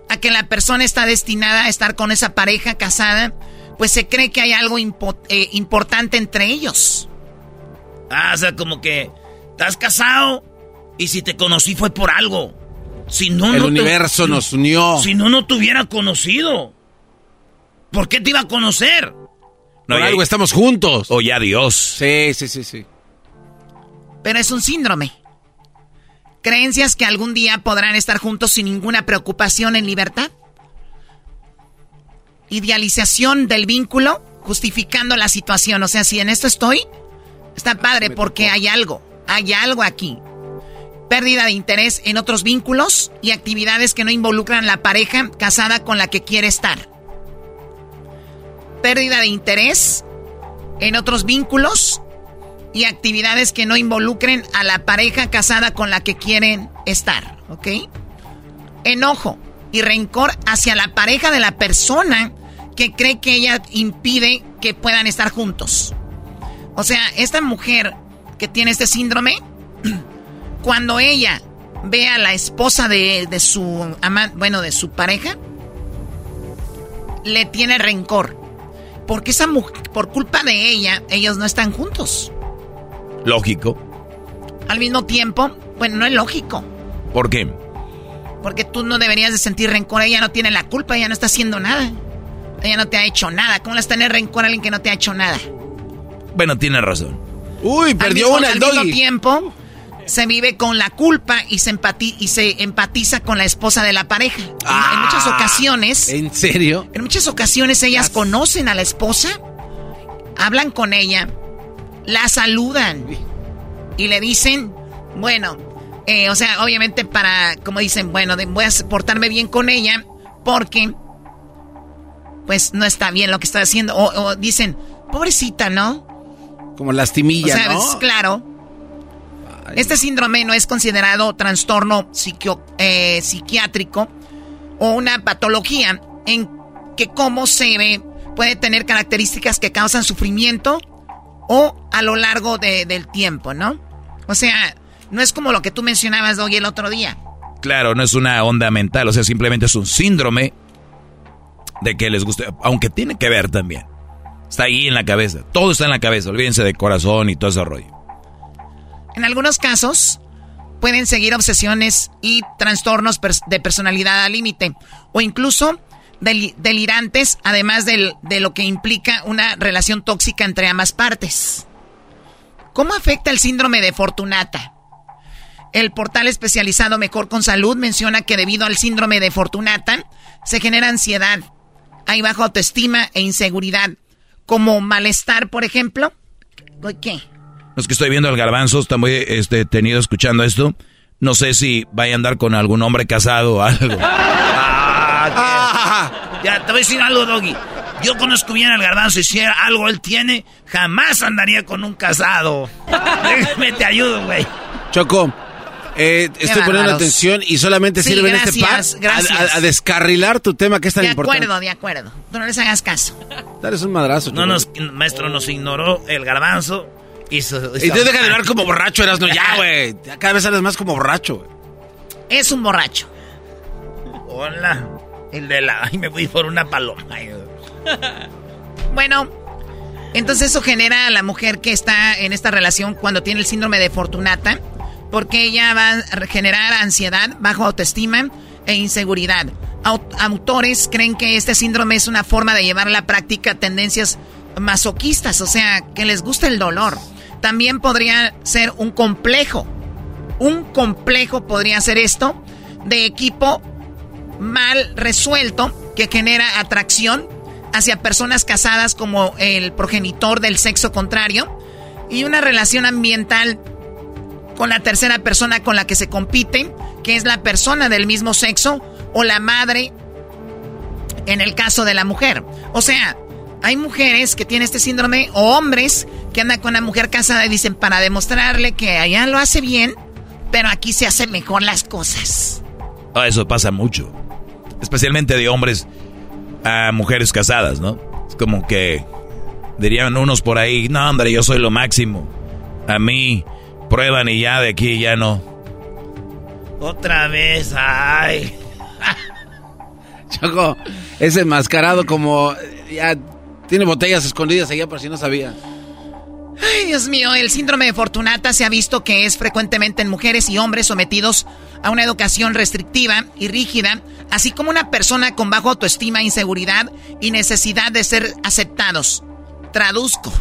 a que la persona está destinada a estar con esa pareja casada, pues se cree que hay algo eh, importante entre ellos. Ah, o sea, como que estás casado y si te conocí fue por algo. Si no, El universo nos unió. Si no, no te hubiera conocido. ¿Por qué te iba a conocer? No, por algo estamos juntos. O ya Dios. Sí, sí, sí, sí. Pero es un síndrome. Creencias que algún día podrán estar juntos sin ninguna preocupación en libertad. Idealización del vínculo justificando la situación. O sea, si en esto estoy, está padre porque hay algo. Hay algo aquí pérdida de interés en otros vínculos y actividades que no involucran la pareja casada con la que quiere estar. Pérdida de interés en otros vínculos y actividades que no involucren a la pareja casada con la que quieren estar, ¿ok? Enojo y rencor hacia la pareja de la persona que cree que ella impide que puedan estar juntos. O sea, esta mujer que tiene este síndrome (clears throat) cuando ella ve a la esposa de, su amante, bueno, de su pareja, le tiene rencor. Porque esa mujer, por culpa de ella, ellos no están juntos. Lógico. Al mismo tiempo, bueno, no es lógico. ¿Por qué? Porque tú no deberías de sentir rencor. Ella no tiene la culpa, ella no está haciendo nada. Ella no te ha hecho nada. ¿Cómo le vas tener rencor a alguien que no te ha hecho nada? Bueno, tiene razón. Uy, perdió una el Al mismo tiempo, se vive con la culpa y se, y se empatiza con la esposa de la pareja. en, muchas ah, ocasiones. ¿En serio? En muchas ocasiones ellas conocen a la esposa, hablan con ella, la saludan y le dicen, bueno, eh, o sea, obviamente para, como dicen, bueno, voy a portarme bien con ella porque, pues, no está bien lo que está haciendo. O, dicen, pobrecita, ¿no? Como lastimilla, o sea, ¿no? claro. Este síndrome no es considerado trastorno eh, psiquiátrico o una patología en que como se ve puede tener características que causan sufrimiento o a lo largo del tiempo, ¿no? O sea, no es como lo que tú mencionabas, hoy el otro día. Claro, no es una onda mental, o sea, simplemente es un síndrome de que les guste, aunque tiene que ver también. Está ahí en la cabeza, todo está en la cabeza, olvídense de corazón y todo ese rollo. En algunos casos, pueden seguir obsesiones y trastornos de personalidad al límite o incluso delirantes, además de lo que implica una relación tóxica entre ambas partes. ¿Cómo afecta el síndrome de Fortunata? El portal especializado Mejor con Salud menciona que debido al síndrome de Fortunata se genera ansiedad, hay baja autoestima e inseguridad, como malestar, por ejemplo. ¿Qué? es que estoy viendo al garbanzo, está muy este, tenido escuchando esto. No sé si vaya a andar con algún hombre casado o algo. (laughs) Ah, ya, te voy a decir algo, Doggy. Yo conozco bien al garbanzo y si algo él tiene, jamás andaría con un casado. Déjame, te ayudo, güey. Choco, eh, estoy poniendo atención y solamente sirve en este par a, descarrilar tu tema que es tan importante. De acuerdo, de acuerdo. Tú no les hagas caso. Dale un madrazo. No nos, maestro, nos ignoró el garbanzo. Y, tú deja de hablar como borracho, eras no ya, (laughs) güey. Cada vez sales más como borracho, Es un borracho. Hola. El de la. Ay, me fui por una paloma. Bueno, entonces eso genera a la mujer que está en esta relación cuando tiene el síndrome de Fortunata, porque ella va a generar ansiedad, bajo autoestima e inseguridad. Autores creen que este síndrome es una forma de llevar a la práctica tendencias masoquistas, o sea, que les gusta el dolor. También podría ser un complejo. Un complejo podría ser esto de equipo mal resuelto que genera atracción hacia personas casadas como el progenitor del sexo contrario y una relación ambiental con la tercera persona con la que se compite, que es la persona del mismo sexo o la madre en el caso de la mujer. O sea, hay mujeres que tienen este síndrome o hombres que andan con una mujer casada y dicen para demostrarle que allá lo hace bien, pero aquí se hacen mejor las cosas. Ah, eso pasa mucho. Especialmente de hombres a mujeres casadas, ¿no? Es como que dirían unos por ahí, no, hombre, yo soy lo máximo. A mí prueban y ya de aquí ya no. Otra vez, ay. (laughs) Choco, ese enmascarado como ya tiene botellas escondidas allá por si no sabía. Ay, Dios mío, el síndrome de Fortunata se ha visto que es frecuentemente en mujeres y hombres sometidos a una educación restrictiva y rígida, así como una persona con bajo autoestima, inseguridad y necesidad de ser aceptados. Traduzco.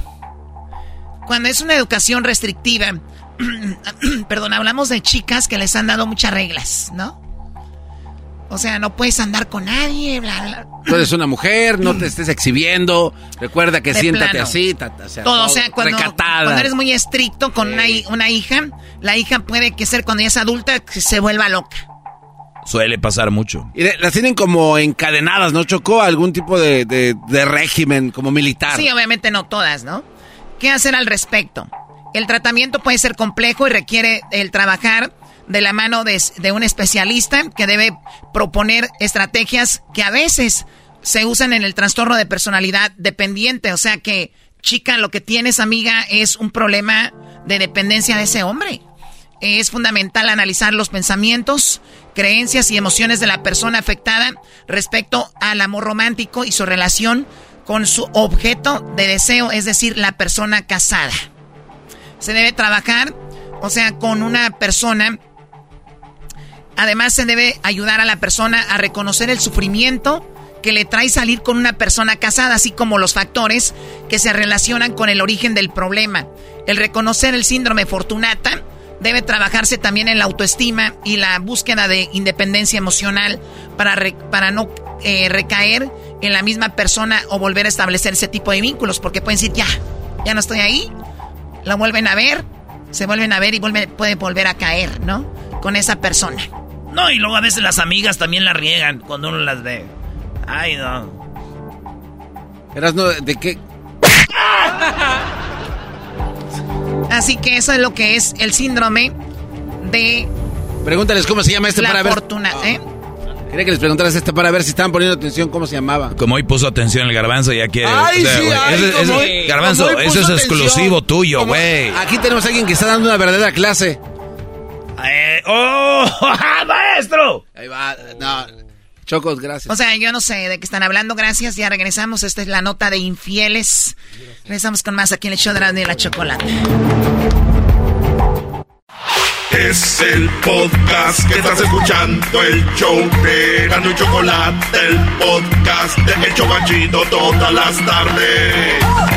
Cuando es una educación restrictiva, (clears throat) perdón, hablamos de chicas que les han dado muchas reglas, ¿no? O sea, no puedes andar con nadie, bla, bla. Tú eres una mujer, no te estés exhibiendo. Recuerda que siéntate así. todo, o sea, cuando, eres muy estricto con una, una, hija, la hija puede que ser cuando ya es adulta se vuelva loca. Suele pasar mucho. Y las tienen como encadenadas, ¿no? Chocó algún tipo de, de régimen como militar. Sí, obviamente no todas, ¿no? ¿Qué hacer al respecto? El tratamiento puede ser complejo y requiere el trabajar de la mano de, un especialista que debe proponer estrategias que a veces se usan en el trastorno de personalidad dependiente. O sea que, chica, lo que tienes, amiga, es un problema de dependencia de ese hombre. Es fundamental analizar los pensamientos, creencias y emociones de la persona afectada respecto al amor romántico y su relación con su objeto de deseo, es decir, la persona casada. Se debe trabajar, o sea, con una persona Además, se debe ayudar a la persona a reconocer el sufrimiento que le trae salir con una persona casada, así como los factores que se relacionan con el origen del problema. El reconocer el síndrome Fortunata debe trabajarse también en la autoestima y la búsqueda de independencia emocional para, para no eh, recaer en la misma persona o volver a establecer ese tipo de vínculos, porque pueden decir, ya, ya no estoy ahí, la vuelven a ver, se vuelven a ver y vuelven, pueden volver a caer, ¿no? Con esa persona. No, y luego a veces las amigas también la riegan cuando uno las ve. Ay, no. Eras no, ¿de qué? Así que eso es lo que es el síndrome de. Pregúntales cómo se llama este la para fortuna, ¿eh? Quería que les preguntaras este para ver si estaban poniendo atención cómo se llamaba. Como hoy puso atención el garbanzo, ya quiere. Ay, sí, ay, garbanzo, eso es exclusivo tuyo, güey. Aquí tenemos a alguien que está dando una verdadera clase. Eh, ¡Oh! (laughs) ¡Maestro! Ahí va. No. Chocos, gracias. O sea, yo no sé de qué están hablando. Gracias. Ya regresamos. Esta es la nota de infieles. Regresamos con más aquí en el show de la, chocolate. Es el podcast que estás escuchando, el show de Gano y Chocolate, el podcast de Hecho Banchito todas las tardes.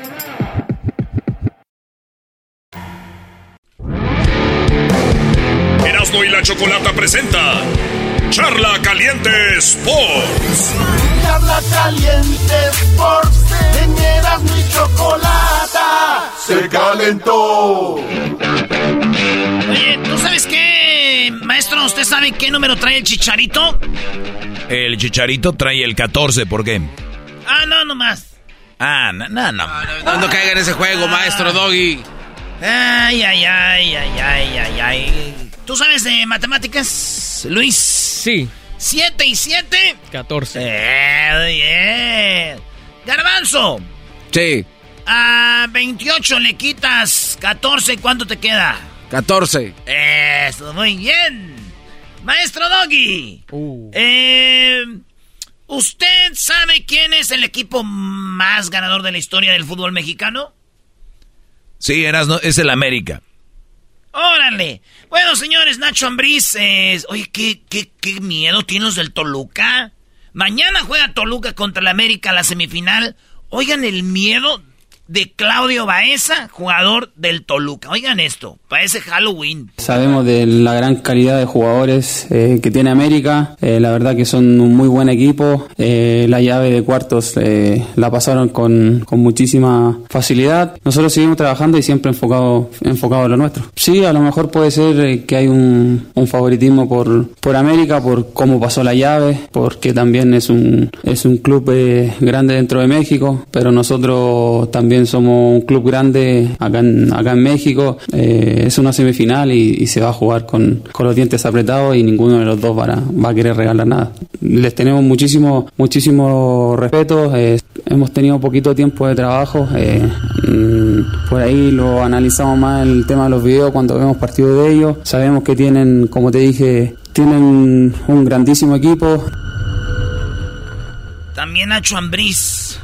Y la Chocolata presenta Charla Caliente Sports. Charla Caliente Sports. En mi Chocolata se calentó. Oye, ¿tú sabes qué, maestro? ¿Usted sabe qué número trae el chicharito? El chicharito trae el 14, ¿por qué? Ah, no, nomás. Ah, no, no, no. No, caiga en ese juego, maestro Doggy. Ay, ay, ay, ay, ay, ay, ay. ¿Tú sabes de matemáticas, Luis? Sí. ¿Siete y siete? 14. Eh, bien. Garbanzo. Sí. A 28 le quitas 14, ¿cuánto te queda? 14. Eso, muy bien. Maestro Doggy. Eh, ¿Usted sabe quién es el equipo más ganador de la historia del fútbol mexicano? Sí, Erasno, es el América. ¡Órale! Bueno, señores, Nacho Ambriz, eh, oye, ¿qué, qué, qué miedo tienes del Toluca. Mañana juega Toluca contra el América la semifinal. Oigan el miedo de Claudio Baeza, jugador del Toluca. Oigan esto, parece Halloween. Sabemos de la gran calidad de jugadores eh, que tiene América, eh, la verdad que son un muy buen equipo, eh, la llave de cuartos la pasaron con, con, muchísima facilidad. Nosotros seguimos trabajando y siempre enfocado, enfocado en lo nuestro. Sí, a lo mejor puede ser que hay un, un favoritismo por, por América, por cómo pasó la llave, porque también es un, es un club grande dentro de México, pero nosotros también somos un club grande acá en, acá en México. Eh, es una semifinal y, se va a jugar con, con, los dientes apretados y ninguno de los dos va a, va a querer regalar nada. Les tenemos muchísimo, muchísimo respeto. Eh, hemos tenido poquito tiempo de trabajo. Eh, mm, por ahí lo analizamos más el tema de los videos cuando vemos partidos de ellos. Sabemos que tienen, como te dije, tienen un grandísimo equipo. También Nacho Ambriz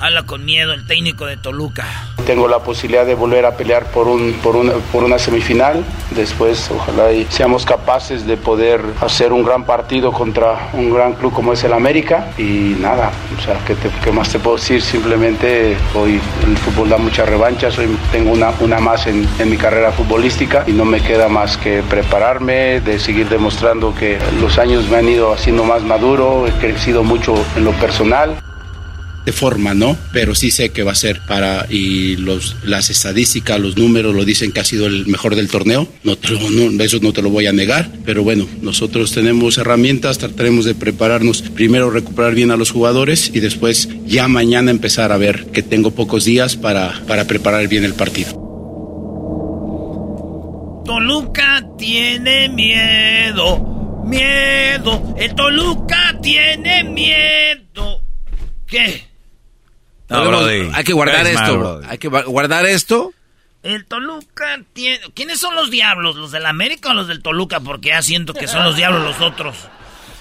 Habla con miedo el técnico de Toluca. Tengo la posibilidad de volver a pelear por, un, por, una, por una semifinal. Después, ojalá y seamos capaces de poder hacer un gran partido contra un gran club como es el América. Y nada, o sea, ¿qué, qué más te puedo decir? Simplemente hoy el fútbol da muchas revanchas. Hoy tengo una, una más en, en mi carrera futbolística y no me queda más que prepararme, de seguir demostrando que los años me han ido haciendo más maduro. He crecido mucho en lo personal forma, ¿no? Pero sí sé que va a ser para, y los, las estadísticas, los números lo dicen que ha sido el mejor del torneo, no, no, eso no te lo voy a negar, pero bueno, nosotros tenemos herramientas, trataremos de prepararnos, primero recuperar bien a los jugadores y después ya mañana empezar a ver que tengo pocos días para, para preparar bien el partido. Toluca tiene miedo, miedo, el Toluca tiene miedo. ¿Qué? Hay que guardar esto. Hay que guardar esto. El Toluca tiene... ¿Quiénes son los diablos? ¿Los del América o los del Toluca? Porque ya siento que son los diablos los otros.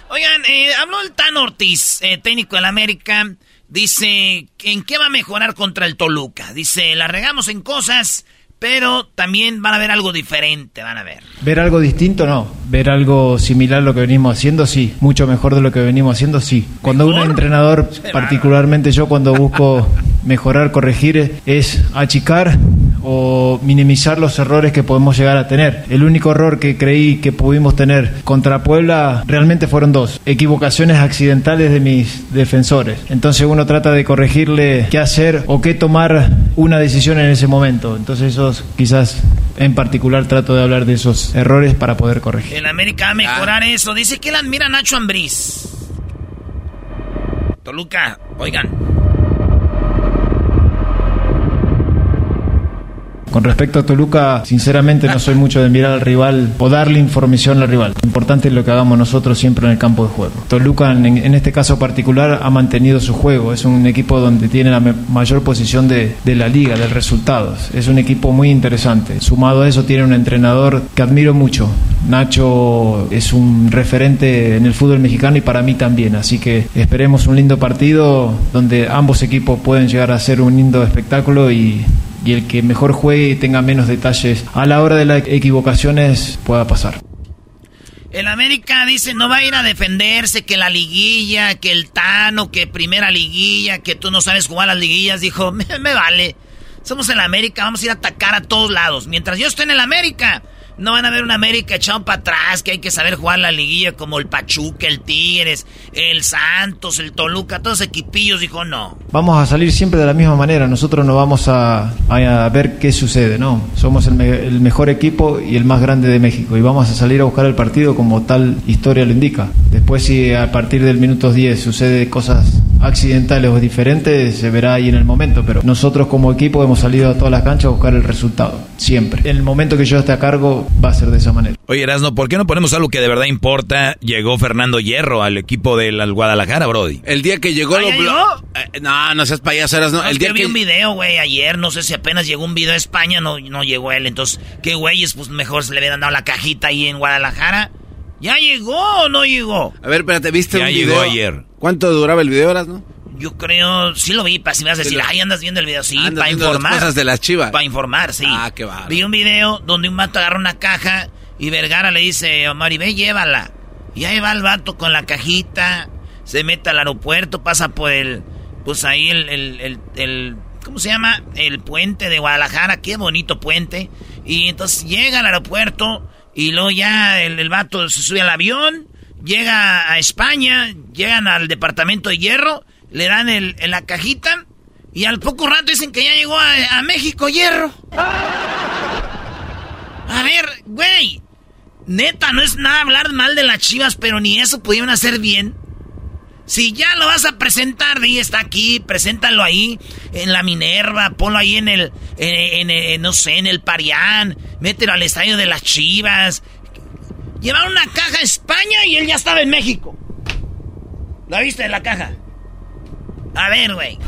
Oigan, eh, habló el Tan Ortiz, eh, técnico del América. Dice, ¿en qué va a mejorar contra el Toluca? Dice, la regamos en cosas pero también van a ver algo diferente, van a ver. Ver algo distinto, no. Ver algo similar a lo que venimos haciendo, sí. Mucho mejor de lo que venimos haciendo, sí. Cuando un entrenador, particularmente yo, cuando busco mejorar, corregir, es achicar o minimizar los errores que podemos llegar a tener. El único error que creí que pudimos tener contra Puebla realmente fueron dos. Equivocaciones accidentales de mis defensores. Entonces uno trata de corregirle qué hacer o qué tomar una decisión en ese momento. Entonces eso quizás en particular trato de hablar de esos errores para poder corregir. En América va a mejorar eso. Dice que él admira a Nacho Ambriz. Toluca, oigan. Con respecto a Toluca, sinceramente no soy mucho de mirar al rival o darle información al rival. Lo importante es lo que hagamos nosotros siempre en el campo de juego. Toluca, en, este caso particular, ha mantenido su juego. Es un equipo donde tiene la mayor posición de, de la liga, de resultados. Es un equipo muy interesante. Sumado a eso, tiene un entrenador que admiro mucho. Nacho es un referente en el fútbol mexicano y para mí también. Así que esperemos un lindo partido donde ambos equipos pueden llegar a ser un lindo espectáculo y y el que mejor juegue y tenga menos detalles a la hora de las equivocaciones pueda pasar. El América dice no va a ir a defenderse, que la liguilla, que el Tano, que primera liguilla, que tú no sabes jugar las liguillas. Dijo, (laughs) me, me vale. Somos el América, vamos a ir a atacar a todos lados. Mientras yo esté en el América, no van a ver un América echado para atrás, que hay que saber jugar la liguilla como el Pachuca, el Tigres, el Santos, el Toluca, todos equipillos. Dijo, no. Vamos a salir siempre de la misma manera. Nosotros no vamos a, ver qué sucede, ¿no? Somos el, el, mejor equipo y el más grande de México. Y vamos a salir a buscar el partido como tal historia lo indica. Después, si a partir del minuto 10 sucede cosas accidentales o diferentes se verá ahí en el momento, pero nosotros como equipo hemos salido a todas las canchas a buscar el resultado, siempre. En el momento que yo esté a cargo va a ser de esa manera. Oye, Erasno, ¿por qué no ponemos algo que de verdad importa? Llegó Fernando Hierro al equipo del Guadalajara, Brody. El día que llegó... ¿Ah, Lo... Eh, no, no seas payaso, Erasno. No, el día que vi un video, güey, ayer, no sé si apenas llegó un video a España, no, no llegó él, entonces, ¿qué güeyes? Pues mejor se le hubieran dado la cajita ahí en Guadalajara. ¿Ya llegó o no llegó? A ver, espérate, ¿viste ya un llegó video? ayer. ¿Cuánto duraba el video, Erasno? Yo creo, sí lo vi, para si me vas a decir, lo- ay, andas viendo el video, sí, Andas para informar. las cosas de las chivas. Para informar, sí. Ah, qué bárbaro. Vi un video donde un vato agarra una caja y Vergara le dice, Omar, y ve, llévala. Y ahí va el vato con la cajita, se mete al aeropuerto, pasa por el, pues ahí el, el, el, el- ¿cómo se llama? El puente de Guadalajara, qué bonito puente. Y entonces llega al aeropuerto y luego ya el, el vato se sube al avión, llega a España, llegan al departamento de hierro, le dan el, en la cajita y al poco rato dicen que ya llegó a, a México hierro. A ver, güey. Neta, no es nada hablar mal de las chivas, pero ni eso pudieron hacer bien. Si ya lo vas a presentar, ahí está aquí, preséntalo ahí, en la Minerva, ponlo ahí en el, en, en- en- no sé, en el Parián, mételo al estadio de las chivas. Llevaron una caja a España y él ya estaba en México. ¿La viste la caja? A ver, güey.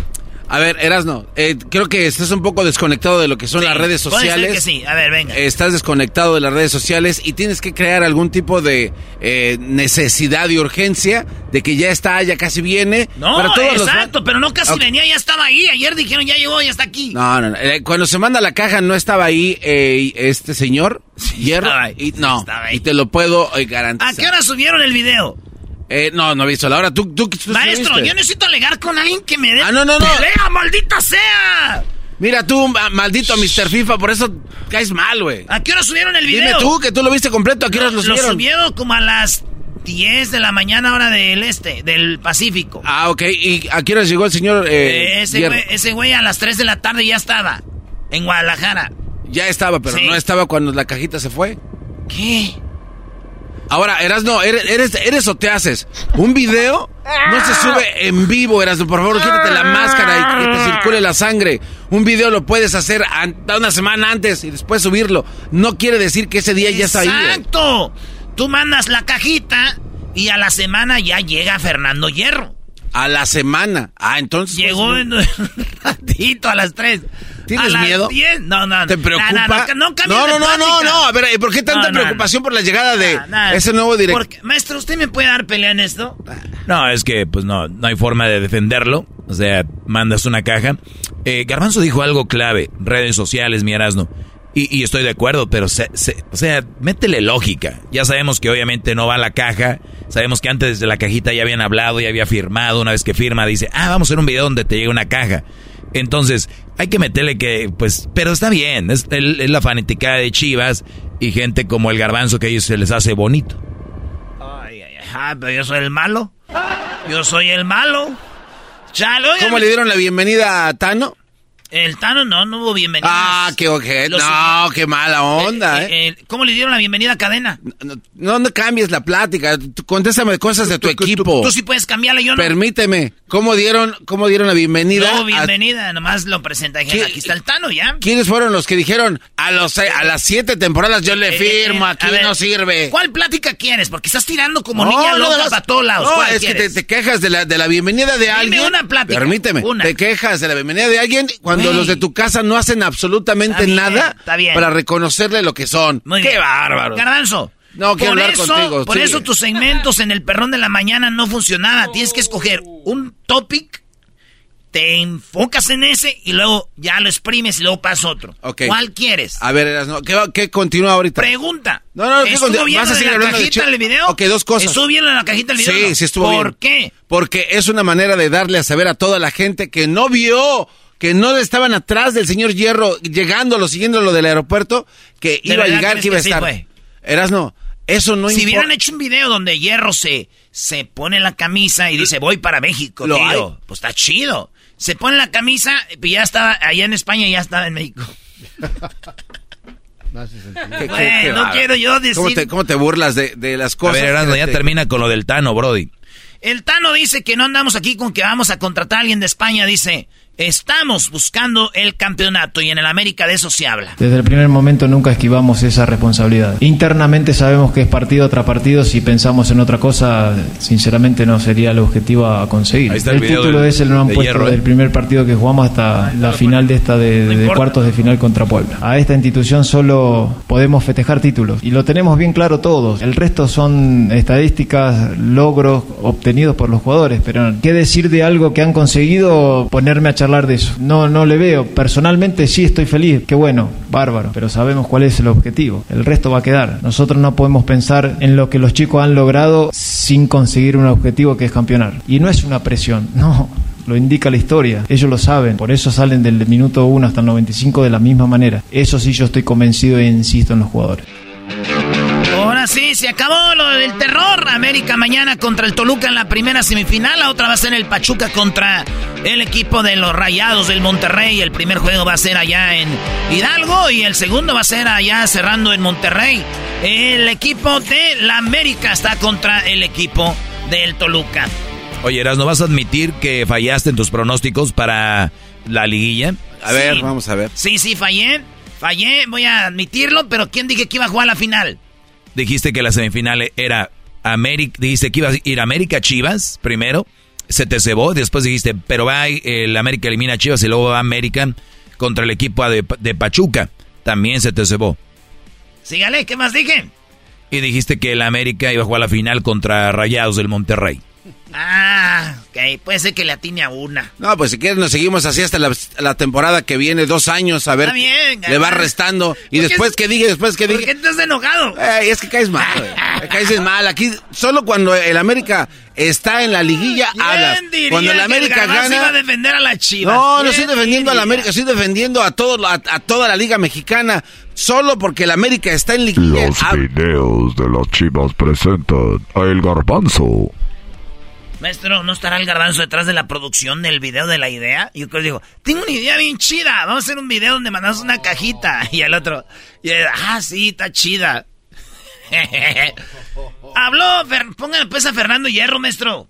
A ver, Erasno, eh, creo que estás un poco desconectado de lo que son Sí, las redes sociales. que sí. A ver, venga. Estás desconectado de las redes sociales y tienes que crear algún tipo de eh, necesidad y urgencia de que ya está, ya casi viene. No, Para todos los- exacto, pero no casi venía, ya estaba ahí. Ayer dijeron, ya llegó, ya está aquí. No, no, no. Eh, Cuando se manda la caja no estaba ahí eh, este señor, Hierro, estaba ahí, y, no, estaba ahí. y te lo puedo garantizar. ¿A qué hora subieron el video? Eh, no, no he visto la hora. ¿Tú, tú, tú Maestro, yo necesito alegar con alguien que me dé Ah, no, no, no. pelea, maldita sea. Mira tú, ma- maldito Mr. FIFA, por eso caes mal, güey. ¿A qué hora subieron el video? Dime tú, que tú lo viste completo. ¿A qué horas lo Lo subieron? subieron como a las 10 de la mañana hora del este, del Pacífico. Ah, ok. ¿Y a qué horas llegó el señor eh, Eh, ese, güey, ese güey a las 3 de la tarde ya estaba en Guadalajara. Ya estaba, pero Sí. no estaba cuando la cajita se fue. ¿Qué? Ahora, Erasno, ¿eres, eres, eres o te haces? Un video no se sube en vivo, Erasno. Por favor, quítate la máscara y que te circule la sangre. Un video lo puedes hacer una semana antes y después subirlo. No quiere decir que ese día ya está ahí. güey. Exacto. Tú mandas la cajita y a la semana ya llega Fernando Hierro. A la semana. Ah, entonces. Llegó pues, en un (laughs) ratito a las 3. ¿Tienes a las miedo? 10. No, no. ¿Te preocupa? No, no, no, no, no. A ver, ¿por qué tanta No, no, preocupación por la llegada de no, no. ese nuevo director? Porque, maestro, ¿usted me puede dar pelea en esto? No, es que pues no, no hay forma de defenderlo. O sea, mandas una caja. Eh, Garbanzo dijo algo clave, redes sociales, mi Erasno. Y, y estoy de acuerdo, pero se- se- o sea, métele lógica. Ya sabemos que obviamente no va a la caja. Sabemos que antes de la cajita ya habían hablado, ya había firmado. Una vez que firma, dice, ah, vamos a hacer un video donde te llegue una caja. Entonces, hay que meterle que, pues, pero está bien. Es, el- es la fanaticada de Chivas y gente como el Garbanzo que a ellos se les hace bonito. Ay, ay, ay, ah, pero yo soy el malo. Yo soy el malo. Chalo, ¿Cómo le dieron la bienvenida a Tano? El Tano no, no hubo bienvenida. Ah, qué ojete. Lo No, qué mala onda, ¿eh? ¿Cómo le dieron la bienvenida a Cadena? No, no cambies la plática. Contéstame cosas de tu equipo. Tú sí puedes cambiarla, yo no. Permíteme. ¿Cómo dieron, cómo dieron la bienvenida? No, a- bienvenida, nomás lo ¿Qué? Aquí está el Tano, ¿ya? ¿Quiénes fueron los que dijeron a los se- a las siete temporadas yo le Eh, firmo, eh, aquí ver, no sirve? ¿Cuál plática quieres? Porque estás tirando como No, niña loca no, para todos lados. No, ¿Cuál es que te, quejas de la, de la bienvenida de Dime alguien. una plática, Permíteme. una. Te quejas de la bienvenida de alguien cuando Güey. los de tu casa no hacen absolutamente bien, nada bien. para reconocerle lo que son. Muy ¡Qué bárbaro! Garbanzo. No, quiero hablar eso, contigo, Por sigue. eso tus segmentos en el perrón de la mañana no funcionaban. Tienes que escoger un topic, te enfocas en ese y luego ya lo exprimes y luego pasa otro. ¿Cuál quieres? A ver, ¿qué, continúa ahorita? Pregunta. No, no, ¿qué ¿Estuvo bien ¿Vas a seguir la cajita del video? Ok, dos cosas. ¿Estuvo bien de la cajita del video? Sí, no? sí estuvo bien. ¿Por qué? Porque es una manera de darle a saber a toda la gente que no vio, que no estaban atrás del señor Hierro, llegándolo, siguiéndolo del aeropuerto, que ¿De iba a llegar, que iba a que sí estar. fue? Erasno, eso no si importa. hubieran hecho un video donde Hierro se, se pone la camisa y dice voy para México, Lo tío", hay. pues está chido. Se pone la camisa y ya estaba allá en España y ya estaba en México. (laughs) ¿Qué- qué- Güey, qué no bárbaro. quiero yo decir- ¿Cómo te, cómo te burlas de, de las A cosas? ver, Erasmo, ya termina con lo del Tano, Brody. El Tano dice que no andamos aquí con que vamos a contratar a alguien de España, dice. Estamos buscando el campeonato y en el América de eso se habla. Desde el primer momento nunca esquivamos esa responsabilidad. Internamente sabemos que es partido tras partido. Si pensamos en otra cosa, sinceramente no sería el objetivo a conseguir. El el título del- ese lo han de puesto hierro, ¿eh? del primer partido que jugamos hasta la final de esta de, de cuartos de final contra Puebla. A esta institución solo podemos festejar títulos y lo tenemos bien claro todos. El resto son estadísticas, logros obtenidos por los jugadores. Pero qué decir de algo que han conseguido, ponerme a charlar de eso. No, no le veo. Personalmente sí estoy feliz. Qué bueno, bárbaro. Pero sabemos cuál es el objetivo. El resto va a quedar. Nosotros no podemos pensar en lo que los chicos han logrado sin conseguir un objetivo que es campeonar. Y no es una presión, (laughs) no. Lo indica la historia, ellos lo saben, por eso salen del minuto 1 hasta el 95 de la misma manera. Eso sí yo estoy convencido e insisto en los jugadores. Ahora sí, se acabó lo del terror. América mañana contra el Toluca en la primera semifinal. La otra va a ser el Pachuca contra el equipo de los Rayados del Monterrey. El primer juego va a ser allá en Hidalgo y el segundo va a ser allá cerrando en Monterrey. El equipo de la América está contra el equipo del Toluca. Oye, Eras, ¿no vas a admitir que fallaste en tus pronósticos para la liguilla? A ver, vamos a ver. Sí, sí, fallé. Fallé, voy a admitirlo, pero ¿quién dije que iba a jugar la final? Dijiste que la semifinal era América, dijiste que iba a ir América Chivas primero, se te cebó, después dijiste, pero va el América elimina a Chivas y luego va América contra el equipo de, de Pachuca, también se te cebó. Sígale, ¿qué más dije? Y dijiste que el América iba a jugar la final contra Rayados del Monterrey. Ah, ok, puede ser que le atine a una. No, pues si quieres nos seguimos así hasta la, la temporada que viene, dos años, a ver. Está bien, le va restando. Y ¿Por qué después es- que diga, después que ¿Por diga. qué estás enojado? Es que caes mal, güey. (laughs) Caes mal. Aquí, solo cuando el América está en la liguilla, hablas. ¿Quién diría Cuando el que América Garbanzo gana. iba a defender a la Chivas? No, no ¿Quién estoy defendiendo a la? América, estoy defendiendo a, todo, a, a toda la Liga Mexicana. Solo porque el América está en liguilla. Los hab- videos de las chivas presentan a El Garbanzo. Maestro, ¿no estará el garbanzo detrás de la producción del video de la idea? Y yo creo digo, tengo una idea bien chida. Vamos a hacer un video donde mandamos una cajita. (laughs) Y el otro, y ah, sí, está chida. (laughs) Habló, póngale pues a Fernando Hierro, maestro.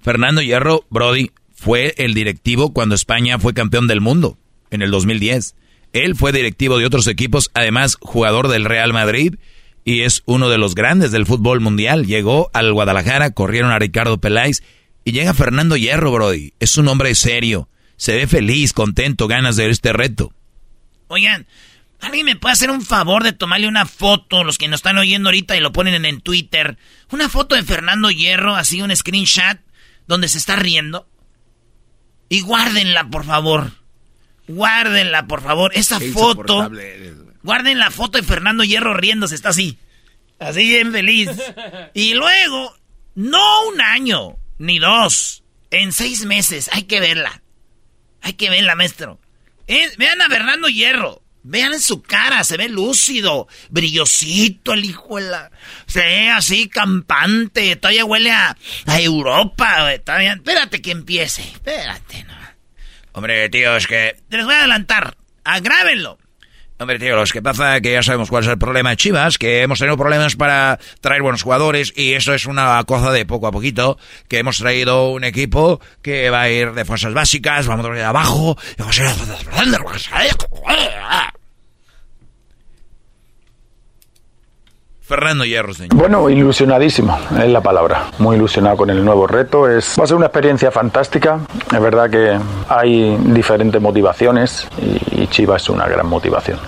Fernando Hierro, Brody, fue el directivo cuando España fue campeón del mundo en el 2010. Él fue directivo de otros equipos, además jugador del Real Madrid y es uno de los grandes del fútbol mundial. Llegó al Guadalajara, corrieron a Ricardo Peláez y llega Fernando Hierro, Brody. Es un hombre serio, se ve feliz, contento, ganas de este reto. Oigan, ¿alguien me puede hacer un favor de tomarle una foto, los que nos están oyendo ahorita y lo ponen en, en Twitter? Una foto de Fernando Hierro, así un screenshot, donde se está riendo. Y guárdenla, por favor. Guárdenla, por favor. Esa Qué foto. Guarden la foto de Fernando Hierro riéndose, está así. Así bien feliz. Y luego, no un año, ni dos, en seis meses, hay que verla. Hay que verla, maestro. Eh, vean a Fernando Hierro. Vean su cara, se ve lúcido, brillosito el hijo de la... Se ve así campante, todavía huele a, a Europa, güey, todavía... Espérate que empiece, espérate, no. Hombre, tío, es que... Les voy a adelantar, agrábenlo. Hombre, tío, lo que pasa que ya sabemos cuál es el problema. De Chivas, que hemos tenido problemas para traer buenos jugadores y eso es una cosa de poco a poquito, que hemos traído un equipo que va a ir de fuerzas básicas, vamos a ir abajo, y vamos a ir Fernando Hierro. Bueno, ilusionadísimo es la palabra. Muy ilusionado con el nuevo reto. Es, va a ser una experiencia fantástica. Es verdad que hay diferentes motivaciones y, y Chivas es una gran motivación.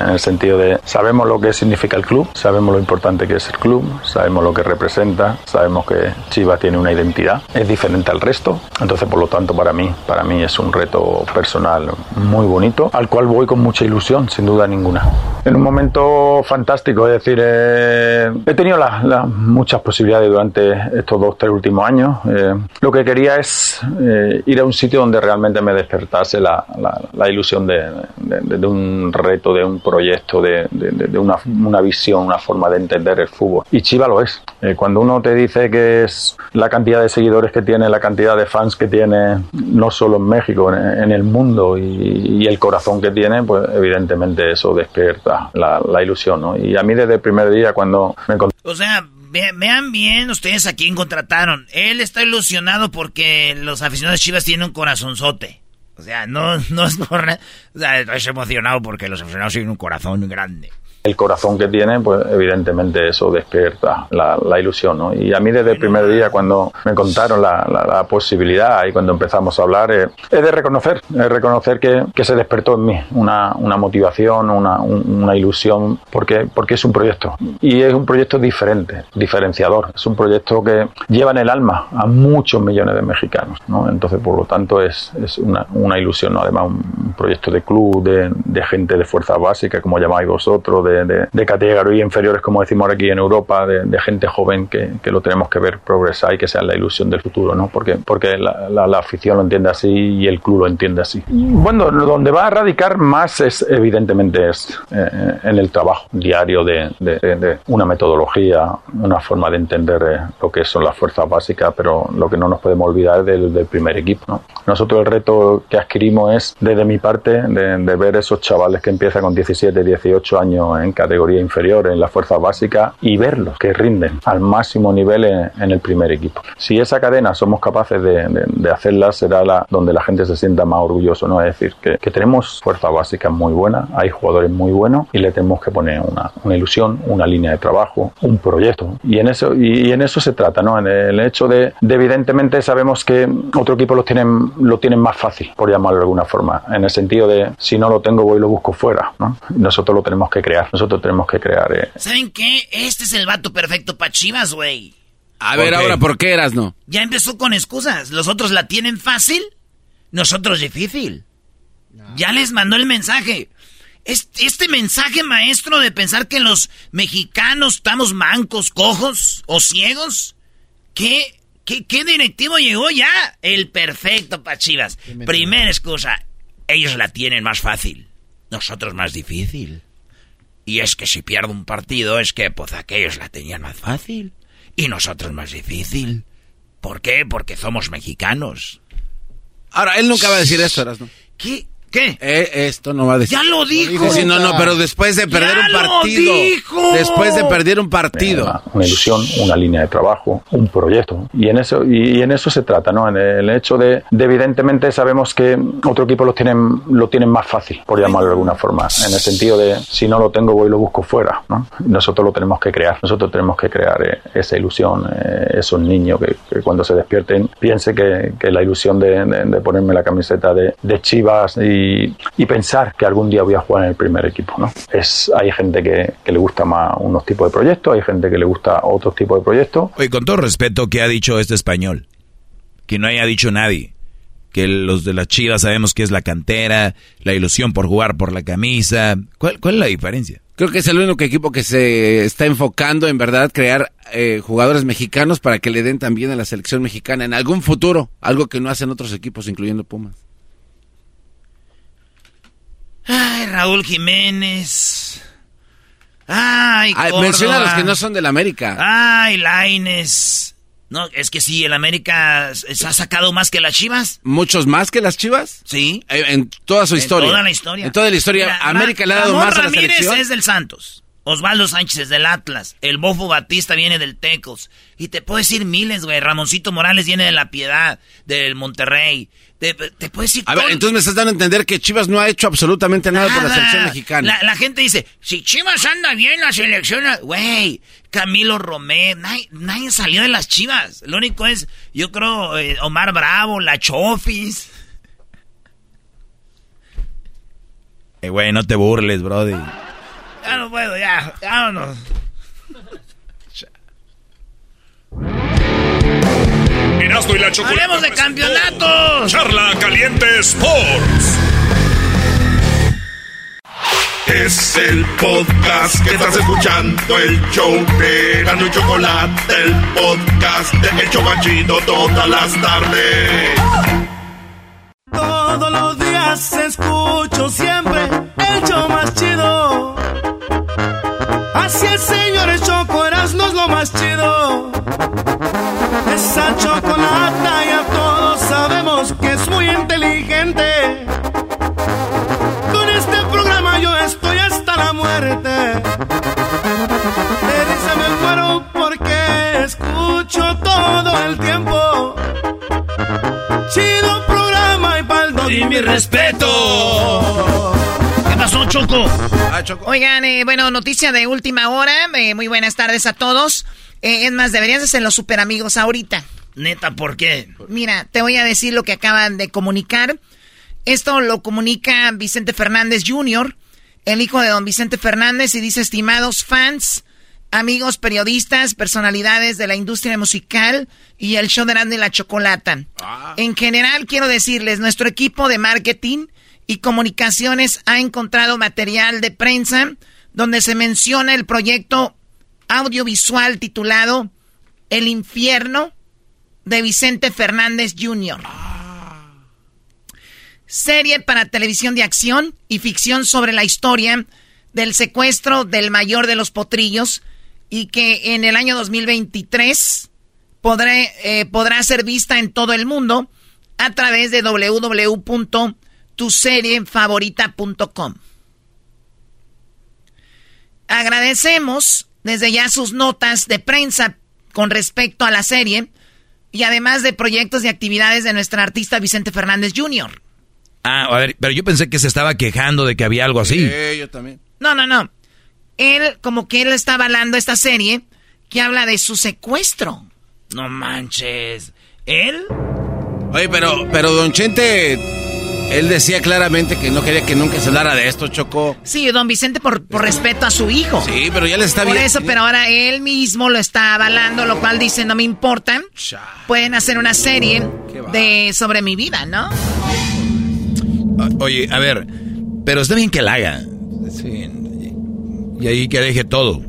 En el sentido de sabemos lo que significa el club, sabemos lo importante que es el club, sabemos lo que representa, sabemos que Chivas tiene una identidad, es diferente al resto. Entonces, por lo tanto, para mí, para mí es un reto personal muy bonito, al cual voy con mucha ilusión, sin duda ninguna. En un momento fantástico, es decir, eh, he tenido las- las muchas posibilidades durante estos dos, tres últimos años. Eh, lo que quería es eh, ir a un sitio donde realmente me despertase la, la- la ilusión de, de- de un reto, de un proyecto, de- de una, una visión, una forma de entender el fútbol. Y Chiva lo es. Eh, cuando uno te dice que es la cantidad de seguidores que tiene, la cantidad de fans que tiene, no solo en México, en, en el mundo y, y el corazón que tiene, pues evidentemente eso despierta la, ilusión. ¿no? Y a mí desde el primer día cuando me encontré O sea, vean bien ustedes a quién contrataron. Él está ilusionado porque los aficionados Chivas tienen un corazonzote. O sea, no, no es por... O sea, emocionado porque los aficionados tienen un corazón grande el corazón que tiene, pues evidentemente eso despierta la, ilusión, ¿no? Y a mí desde el primer día cuando me contaron la, posibilidad y cuando empezamos a hablar, eh, es de reconocer, es reconocer que, que, se despertó en mí una, una motivación, una, una, ilusión, porque, porque es un proyecto. Y es un proyecto diferente, diferenciador. Es un proyecto que lleva en el alma a muchos millones de mexicanos, ¿no? Entonces, por lo tanto, es, es una, una ilusión, ¿no? Además, un proyecto de club, de, de gente de fuerza básica, como llamáis vosotros, de de, categoría inferiores, como decimos aquí en Europa, de, gente joven que, lo tenemos que ver progresar y que sea la ilusión del futuro, ¿no? Porque, porque la, afición lo entiende así y el club lo entiende así. Bueno, donde va a radicar más es, evidentemente, es eh, en el trabajo diario de, una metodología, una forma de entender eh, lo que son las fuerzas básicas, pero lo que no nos podemos olvidar es del, primer equipo, ¿no? Nosotros el reto que adquirimos es, desde mi parte, de, ver esos chavales que empiezan con 17, 18 años en categoría inferior en la fuerza básica y verlos que rinden al máximo nivel en, el primer equipo. Si esa cadena somos capaces de, hacerla, será la donde la gente se sienta más orgulloso, ¿no? Es decir, que, tenemos fuerza básica muy buena, hay jugadores muy buenos y le tenemos que poner una, ilusión, una línea de trabajo, un proyecto. Y en eso, y, en eso se trata, ¿no? En el hecho de, evidentemente sabemos que otro equipo lo tienen, lo tienen más fácil, por llamarlo de alguna forma, en el sentido de si no lo tengo voy y lo busco fuera, ¿no? Nosotros lo tenemos que crear nosotros tenemos que crear. Eh. ¿Saben qué? Este es el vato perfecto para Chivas, güey. A ver, ahora, ¿por qué eras, no? Ya empezó con excusas. Los otros la tienen fácil, nosotros difícil. Ya les mandó el mensaje. Este, este, mensaje maestro de pensar que los mexicanos estamos mancos, cojos o ciegos. ¿Qué, qué, qué directivo llegó ya? El perfecto para Chivas. Primera excusa. Ellos la tienen más fácil. Nosotros más difícil. Y es que si pierdo un partido es que pues aquellos la tenían más fácil y nosotros más difícil. ¿Por qué? Porque somos mexicanos. Ahora, él nunca va a decir esto, ¿no? ¿Qué? ¿Qué? Eh, esto no va a decir. Ya lo dijo. Sí, no, no, pero después de perder un partido. Lo dijo. Después de perder un partido. Una, ilusión, una línea de trabajo, un proyecto. Y en eso, y, en eso se trata, ¿no? En el hecho de, evidentemente sabemos que otro equipo lo tienen, lo tienen más fácil, por llamarlo de alguna forma. En el sentido de si no lo tengo, voy y lo busco fuera, ¿no? Nosotros lo tenemos que crear. Nosotros tenemos que crear eh, esa ilusión, eh, esos niños que, cuando se despierten piense que, que la ilusión de, de, ponerme la camiseta de, de Chivas y, y, pensar que algún día voy a jugar en el primer equipo. ¿no? Es, hay gente que, que, le gusta más unos tipos de proyectos, hay gente que le gusta otros tipos de proyectos. Oye, con todo respeto, ¿qué ha dicho este español? Que no haya dicho nadie. Que los de las chivas sabemos que es la cantera, la ilusión por jugar por la camisa. ¿Cuál, cuál es la diferencia? Creo que es el único equipo que se está enfocando en verdad crear eh, jugadores mexicanos para que le den también a la selección mexicana en algún futuro, algo que no hacen otros equipos, incluyendo Pumas. Ay, Raúl Jiménez. Ay, Menciona a los que no son del América. Ay, Laines. No, es que sí, el América se ha sacado más que las Chivas. ¿Muchos más que las Chivas? Sí. Eh, en, toda su historia. En toda la historia. En toda la historia. América le ha dado más a la selección. es del Santos. Osvaldo Sánchez es del Atlas. El Bofo Batista viene del Tecos. Y te puedo decir miles, güey. Ramoncito Morales viene de La Piedad, del Monterrey. Te, puedo decir. A ver, entonces me estás dando a entender que Chivas no ha hecho absolutamente nada, por la selección mexicana. La, gente dice: si Chivas anda bien, la selección. Güey, Camilo Romero. Nadie, salió de las Chivas. Lo único es, yo creo, eh, Omar Bravo, la Chofis. Eh, güey, no te burles, brody. Ya no puedo, ya. Vámonos. Erasmo y la ¡Hablemos de campeonatos! Charla Caliente Sports. Es el podcast que estás escuchando, el show de Gano y Chocolate, el podcast de El Chocachito todas las tardes. Todos los días escucho siempre el show más chido Así es, señores, Choco no es lo más chido. Esa chocolata ya todos sabemos que es muy inteligente. Con este programa yo estoy hasta la muerte. De risa me muero porque escucho todo el tiempo. Chido programa y paldo. Y mi respeto. ¿Qué pasó, Choco? Ah, Choco. Oigan, eh, bueno, noticia de última hora. Eh, muy buenas tardes a todos. Eh, es más, deberías de ser los super amigos ahorita. Neta, ¿por qué? Mira, te voy a decir lo que acaban de comunicar. Esto lo comunica Vicente Fernández Jr., el hijo de don Vicente Fernández, y dice, estimados fans, amigos periodistas, personalidades de la industria musical y el show de Grande y la Chocolata. Ah. En general, quiero decirles, nuestro equipo de marketing y comunicaciones ha encontrado material de prensa donde se menciona el proyecto audiovisual titulado El infierno de Vicente Fernández Jr. Serie para televisión de acción y ficción sobre la historia del secuestro del mayor de los potrillos y que en el año 2023 podré, eh, podrá ser vista en todo el mundo a través de www.tuseriefavorita.com. Agradecemos desde ya sus notas de prensa con respecto a la serie y además de proyectos y actividades de nuestra artista Vicente Fernández Jr. Ah, a ver, pero yo pensé que se estaba quejando de que había algo así. Sí, yo también. No, no, no. Él, como que él está avalando esta serie que habla de su secuestro. No manches. ¿Él? Oye, pero, pero Don Chente, él decía claramente que no quería que nunca se hablara de esto, Choco. Sí, don Vicente por, por respeto a su hijo. Sí, pero ya le está bien. Por eso, pero ahora él mismo lo está avalando, lo cual dice, no me importa. Pueden hacer una serie de sobre mi vida, ¿no? Oye, a ver, pero está bien que la haga. Sí. Y ahí que deje todo.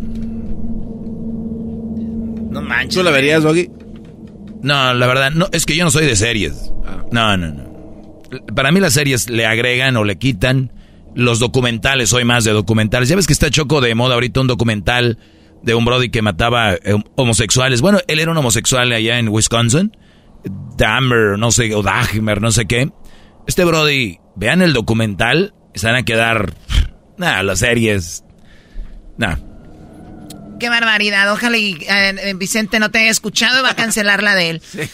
No manches. ¿Tú la verías, Doggy? No, la verdad, no, es que yo no soy de series. Ah. No, no, no. Para mí las series le agregan o le quitan. Los documentales, soy más de documentales. Ya ves que está choco de moda ahorita un documental de un Brody que mataba eh, homosexuales. Bueno, él era un homosexual allá en Wisconsin. Dahmer, no sé, o Dahmer, no sé qué. Este Brody, vean el documental, se van a quedar. Nada, las series. Nada. Qué barbaridad. Ojalá y eh, Vicente no te haya escuchado y va a cancelar la de él. (laughs)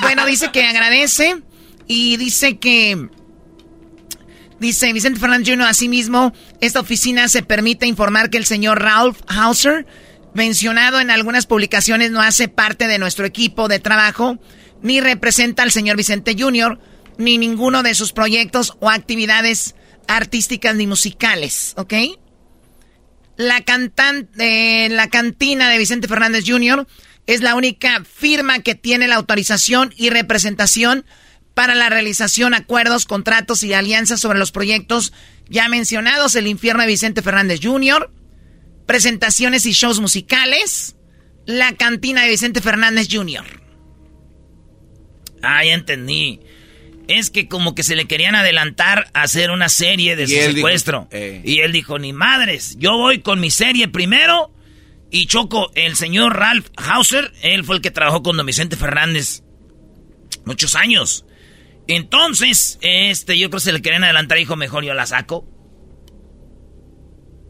Bueno, dice que agradece y dice que. Dice Vicente Fernández Jr. asimismo, esta oficina se permite informar que el señor Ralph Hauser, mencionado en algunas publicaciones, no hace parte de nuestro equipo de trabajo, ni representa al señor Vicente Jr., ni ninguno de sus proyectos o actividades artísticas ni musicales, ¿ok? La, cantante, la cantina de Vicente Fernández Jr. es la única firma que tiene la autorización y representación para la realización, acuerdos, contratos y alianzas sobre los proyectos ya mencionados, el infierno de Vicente Fernández Jr., presentaciones y shows musicales, la cantina de Vicente Fernández Jr. Ah, ya entendí. Es que como que se le querían adelantar a hacer una serie de su secuestro. Eh. Y él dijo, ni madres, yo voy con mi serie primero. Y Choco, el señor Ralph Hauser, él fue el que trabajó con don Vicente Fernández muchos años. Entonces, este, yo creo que se le querían adelantar, dijo, mejor yo la saco.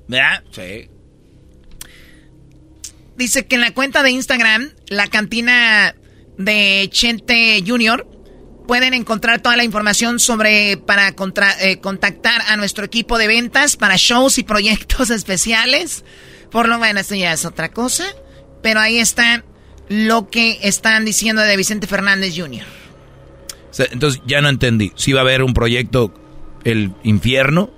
¿Verdad? Sí. Dice que en la cuenta de Instagram, la cantina de Chente Jr., pueden encontrar toda la información sobre para eh, contactar a nuestro equipo de ventas para shows y proyectos (laughs) especiales. Por lo menos esto ya es otra cosa. Pero ahí está lo que están diciendo de Vicente Fernández Jr. Entonces ya no entendí. Si va a haber un proyecto, el infierno,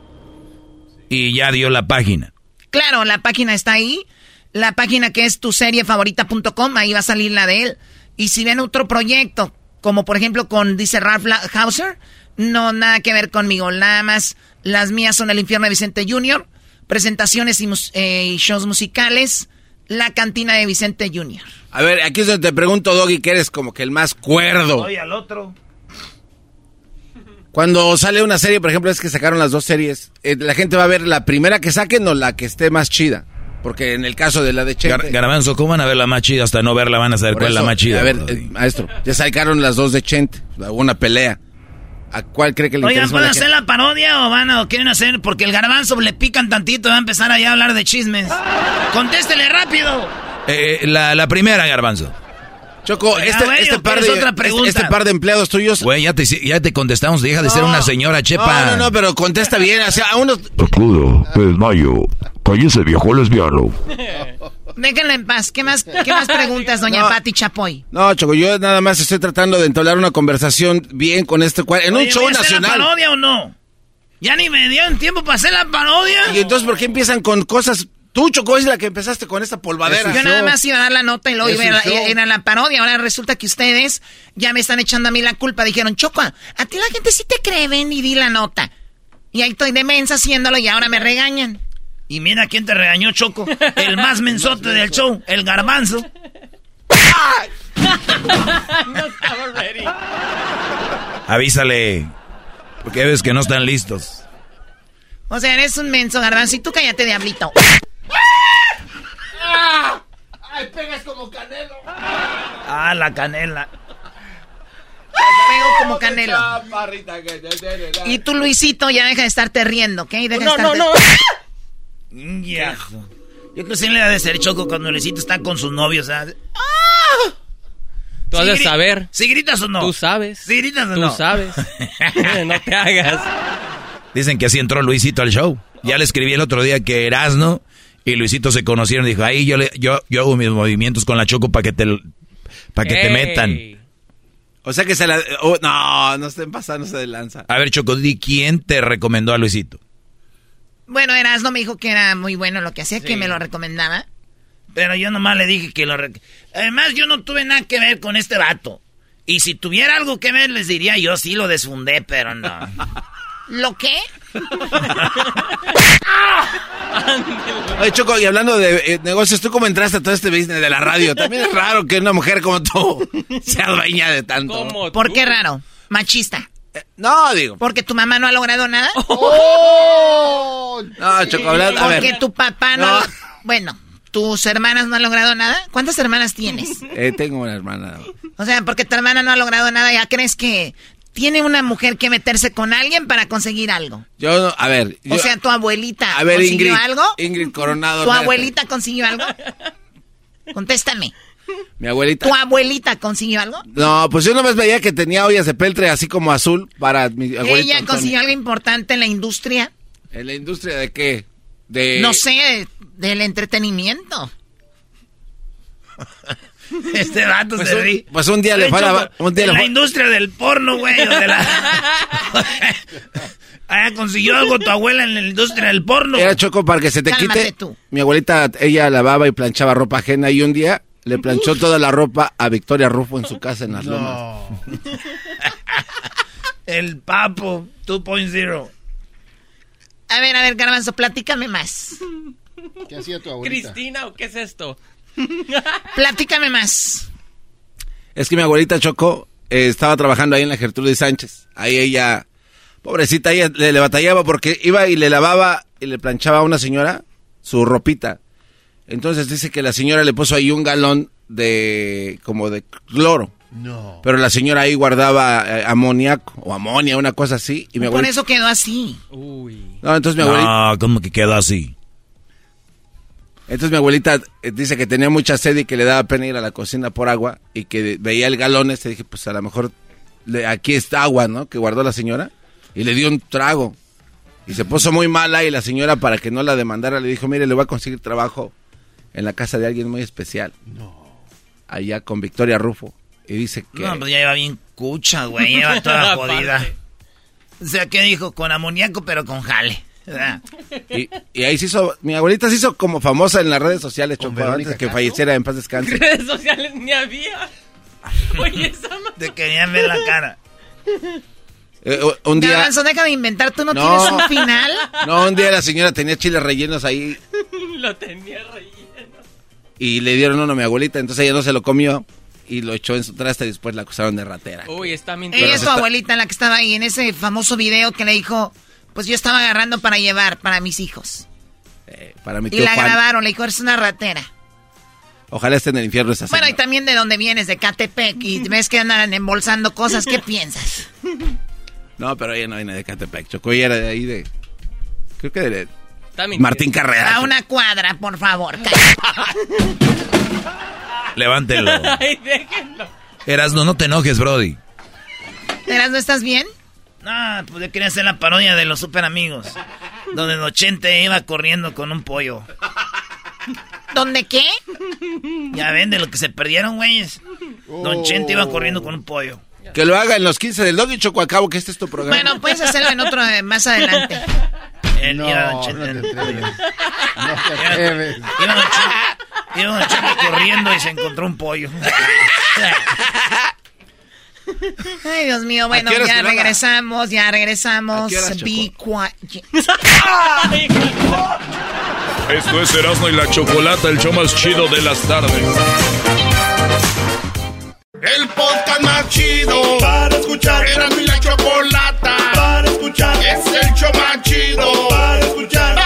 y ya dio la página. Claro, la página está ahí. La página que es tu serie favorita.com, ahí va a salir la de él. Y si ven otro proyecto como por ejemplo con, dice Ralph Hauser, no, nada que ver conmigo, nada más las mías son El Infierno de Vicente Jr., presentaciones eh, y, shows musicales, La Cantina de Vicente Jr. A ver, aquí es donde te pregunto, Doggy, que eres como que el más cuerdo. Voy al otro. Cuando sale una serie, por ejemplo, es que sacaron las dos series, eh, la gente va a ver la primera que saquen o la que esté más chida. Porque en el caso de la de Chente... Garbanzo, ¿cómo van a ver la más chida? Hasta no verla van a saber cuál es la más chida. A ver, eh, maestro, ya sacaron las dos de Chente. Una pelea. ¿A cuál cree que le Oigan, ¿pueden hacer la parodia o van a, o quieren hacer? Porque el garbanzo le pican tantito y va a empezar allá a hablar de chismes. ¡Contéstele rápido! Eh, la, la primera, garbanzo. Choco, este, güey, este, ¿o par de, otra este, este par de empleados tuyos. Güey, ya te, ya te contestamos, deja de ser una señora, chepa. No, no, no, pero contesta bien. O sea, a unos. Sacudo, el mayo. Cállese, viejo lesbiano. Déjenla en paz. ¿Qué más, qué más preguntas, doña (laughs) No. Pati Chapoy? No, Choco, yo nada más estoy tratando de entablar una conversación bien con este cual. En Oye, un show ¿voy a hacer la nacional. parodia o no? Ya ni me dieron tiempo para hacer la parodia. Y entonces, ¿por qué empiezan con cosas? Tú, Choco, es la que empezaste con esta polvadera. Yo nada más iba a dar la nota y luego iba a, era la parodia. Ahora resulta que ustedes ya me están echando a mí la culpa. Dijeron, Choco, a ti la gente sí te cree, ven y di la nota. Y ahí estoy de mensa haciéndolo y ahora me regañan. Y mira quién te regañó, Choco. El más mensote del show, el garbanzo. Avísale. Porque ves que no están listos. O sea, eres un menso, garbanzo. Y tú cállate, diablito. ¡Ay, pegas como canelo! Ah, la canela. Pego como canelo. Y tú, Luisito, ya deja de estarte riendo, ¿ok? Deja de No, no, no. Ya. Yo creo que sí le ha de ser Choco cuando Luisito está con sus novios. ¿sabes? Tú has de saber. ¿Sí gritas o no? Tú sabes. ¿Sí gritas o Tú no? sabes. (laughs) (laughs) no te hagas. Dicen que así entró Luisito al show. Ya le escribí el otro día que Erasno y Luisito se conocieron. Dijo, ahí yo, le, yo, yo hago mis movimientos con la Choco para que te, para que te metan. O sea que se la. oh, no, no estén pasándose de lanza. A ver, Choco, di quién te recomendó a Luisito. Bueno, Erasmo me dijo que era muy bueno lo que hacía, que me lo recomendaba. Pero yo nomás le dije que lo... Además, yo no tuve nada que ver con este vato. Y si tuviera algo que ver, les diría yo sí lo desfundé, pero no. (laughs) ¿Lo qué? (laughs) Oye, Choco, y hablando de eh, negocios, ¿tú cómo entraste a todo este business de la radio? También es raro que una mujer como tú (laughs) sea dueña de tanto. ¿Por qué raro? Machista. no, digo. ¿Porque tu mamá no ha logrado nada? (laughs) No, Choco, hablando. A Porque tu papá no... No. Bueno, ¿tus hermanas no han logrado nada? ¿Cuántas hermanas tienes? Eh, tengo una hermana. O sea, porque tu hermana no ha logrado nada, ¿ya crees que tiene una mujer que meterse con alguien para conseguir algo? Yo, a ver. O yo- sea, ¿tu abuelita a ver, consiguió Ingrid. algo? Ingrid Coronado. ¿Tu espérate. abuelita consiguió algo? Contéstame. Mi abuelita. ¿Tu abuelita consiguió algo? No, pues yo nomás veía que tenía ollas de peltre así como azul para mi abuelito. ¿Ella Antonio. consiguió algo importante en la industria? ¿En la industria de qué? De... No sé, del entretenimiento. (laughs) (laughs) Este vato Pues se un- ríe. pues un día le fue a la- un día le la industria del porno, güey. o de la... (laughs) Ah, consiguió algo tu abuela en la industria del porno. Era choco para que se te Cálmate quite. tú. Mi abuelita, ella lavaba y planchaba ropa ajena y un día le planchó toda la ropa a Victoria Rufo en su casa en las lomas. (laughs) El papo 2.0. A ver, a ver, Garbanzo, platícame más. ¿Qué hacía tu Cristina, ¿o qué es esto? (laughs) Platícame más. Es que mi abuelita Choco eh, estaba trabajando ahí en la Gertrudis Sánchez. Ahí ella, pobrecita, ella le, le batallaba porque iba y le lavaba y le planchaba a una señora su ropita. Entonces dice que la señora le puso ahí un galón de como de cloro. No. Pero la señora ahí guardaba eh, amoníaco o amonia, una cosa así. Y mi Por abuelita... eso quedó así. No, entonces mi abuelita... No, ¿cómo que quedó así? Entonces mi abuelita eh, dice que tenía mucha sed y que le daba pena ir a la cocina por agua y que veía el galón este. Dije, pues a lo mejor le- aquí está agua, ¿no? Que guardó la señora. Y le dio un trago. Y se puso muy mala y la señora para que no la demandara le dijo, mire, le voy a conseguir trabajo en la casa de alguien muy especial. Allá con Victoria Rufo. Y dice que... No, pues ya lleva bien cucha, güey. Lleva toda (laughs) jodida. O sea, ¿qué dijo? Con amoníaco, pero con jale. (laughs) Y, y ahí se hizo... Mi abuelita se hizo como famosa en las redes sociales, Choco, antes de que falleciera en paz descanse. (laughs) Redes sociales ni había. (laughs) Oye, esa Te querían ver la cara. Eh, un día... Garbanzo, deja de inventar. ¿Tú no, No. tienes un final? No, un día la señora tenía chiles rellenos ahí Lo tenía relleno. y le dieron uno a mi abuelita, entonces ella no se lo comió y lo echó en su traste y después la acusaron de ratera. Uy, está mintiendo. Ella es tu abuelita la que estaba ahí en ese famoso video que le dijo, pues yo estaba agarrando para llevar para mis hijos. Para mi Y tío la Juan. grabaron, le dijo, eres una ratera. Ojalá esté en el infierno esa Bueno, y también de dónde vienes, de Catepec, y (laughs) ves que andan embolsando cosas, ¿qué piensas? (laughs) No, pero ella no viene de Catepec, Chocó, ella era de ahí de... Creo que de... Martín Carrera. A una cuadra, por favor. (laughs) Levántelo. Ay, déjenlo. Erasno, no te enojes, Brody. ¿Erasno, estás bien? No, pues yo quería hacer la parodia de los super amigos. Donde el 80 iba corriendo con un pollo. ¿Dónde qué? Ya ven de lo que se perdieron, güeyes. Don Chente iba corriendo con un pollo. Que lo haga en los 15 del Dog y Choco a cabo, que este es tu programa. Bueno, puedes hacerlo en otro eh, más adelante. Él No, iba Don Chente no en te atreves. Iba Don Chente- iba Don Chente corriendo y se encontró un pollo. (laughs) (laughs) Ay, Dios mío, bueno, ya regresamos, ya regresamos. Be quiet. (laughs) Esto es Erasmo y la Chocolata, el show más chido de las tardes. El podcast más chido para escuchar. Era mi la chocolata para escuchar. Es el show más chido para escuchar.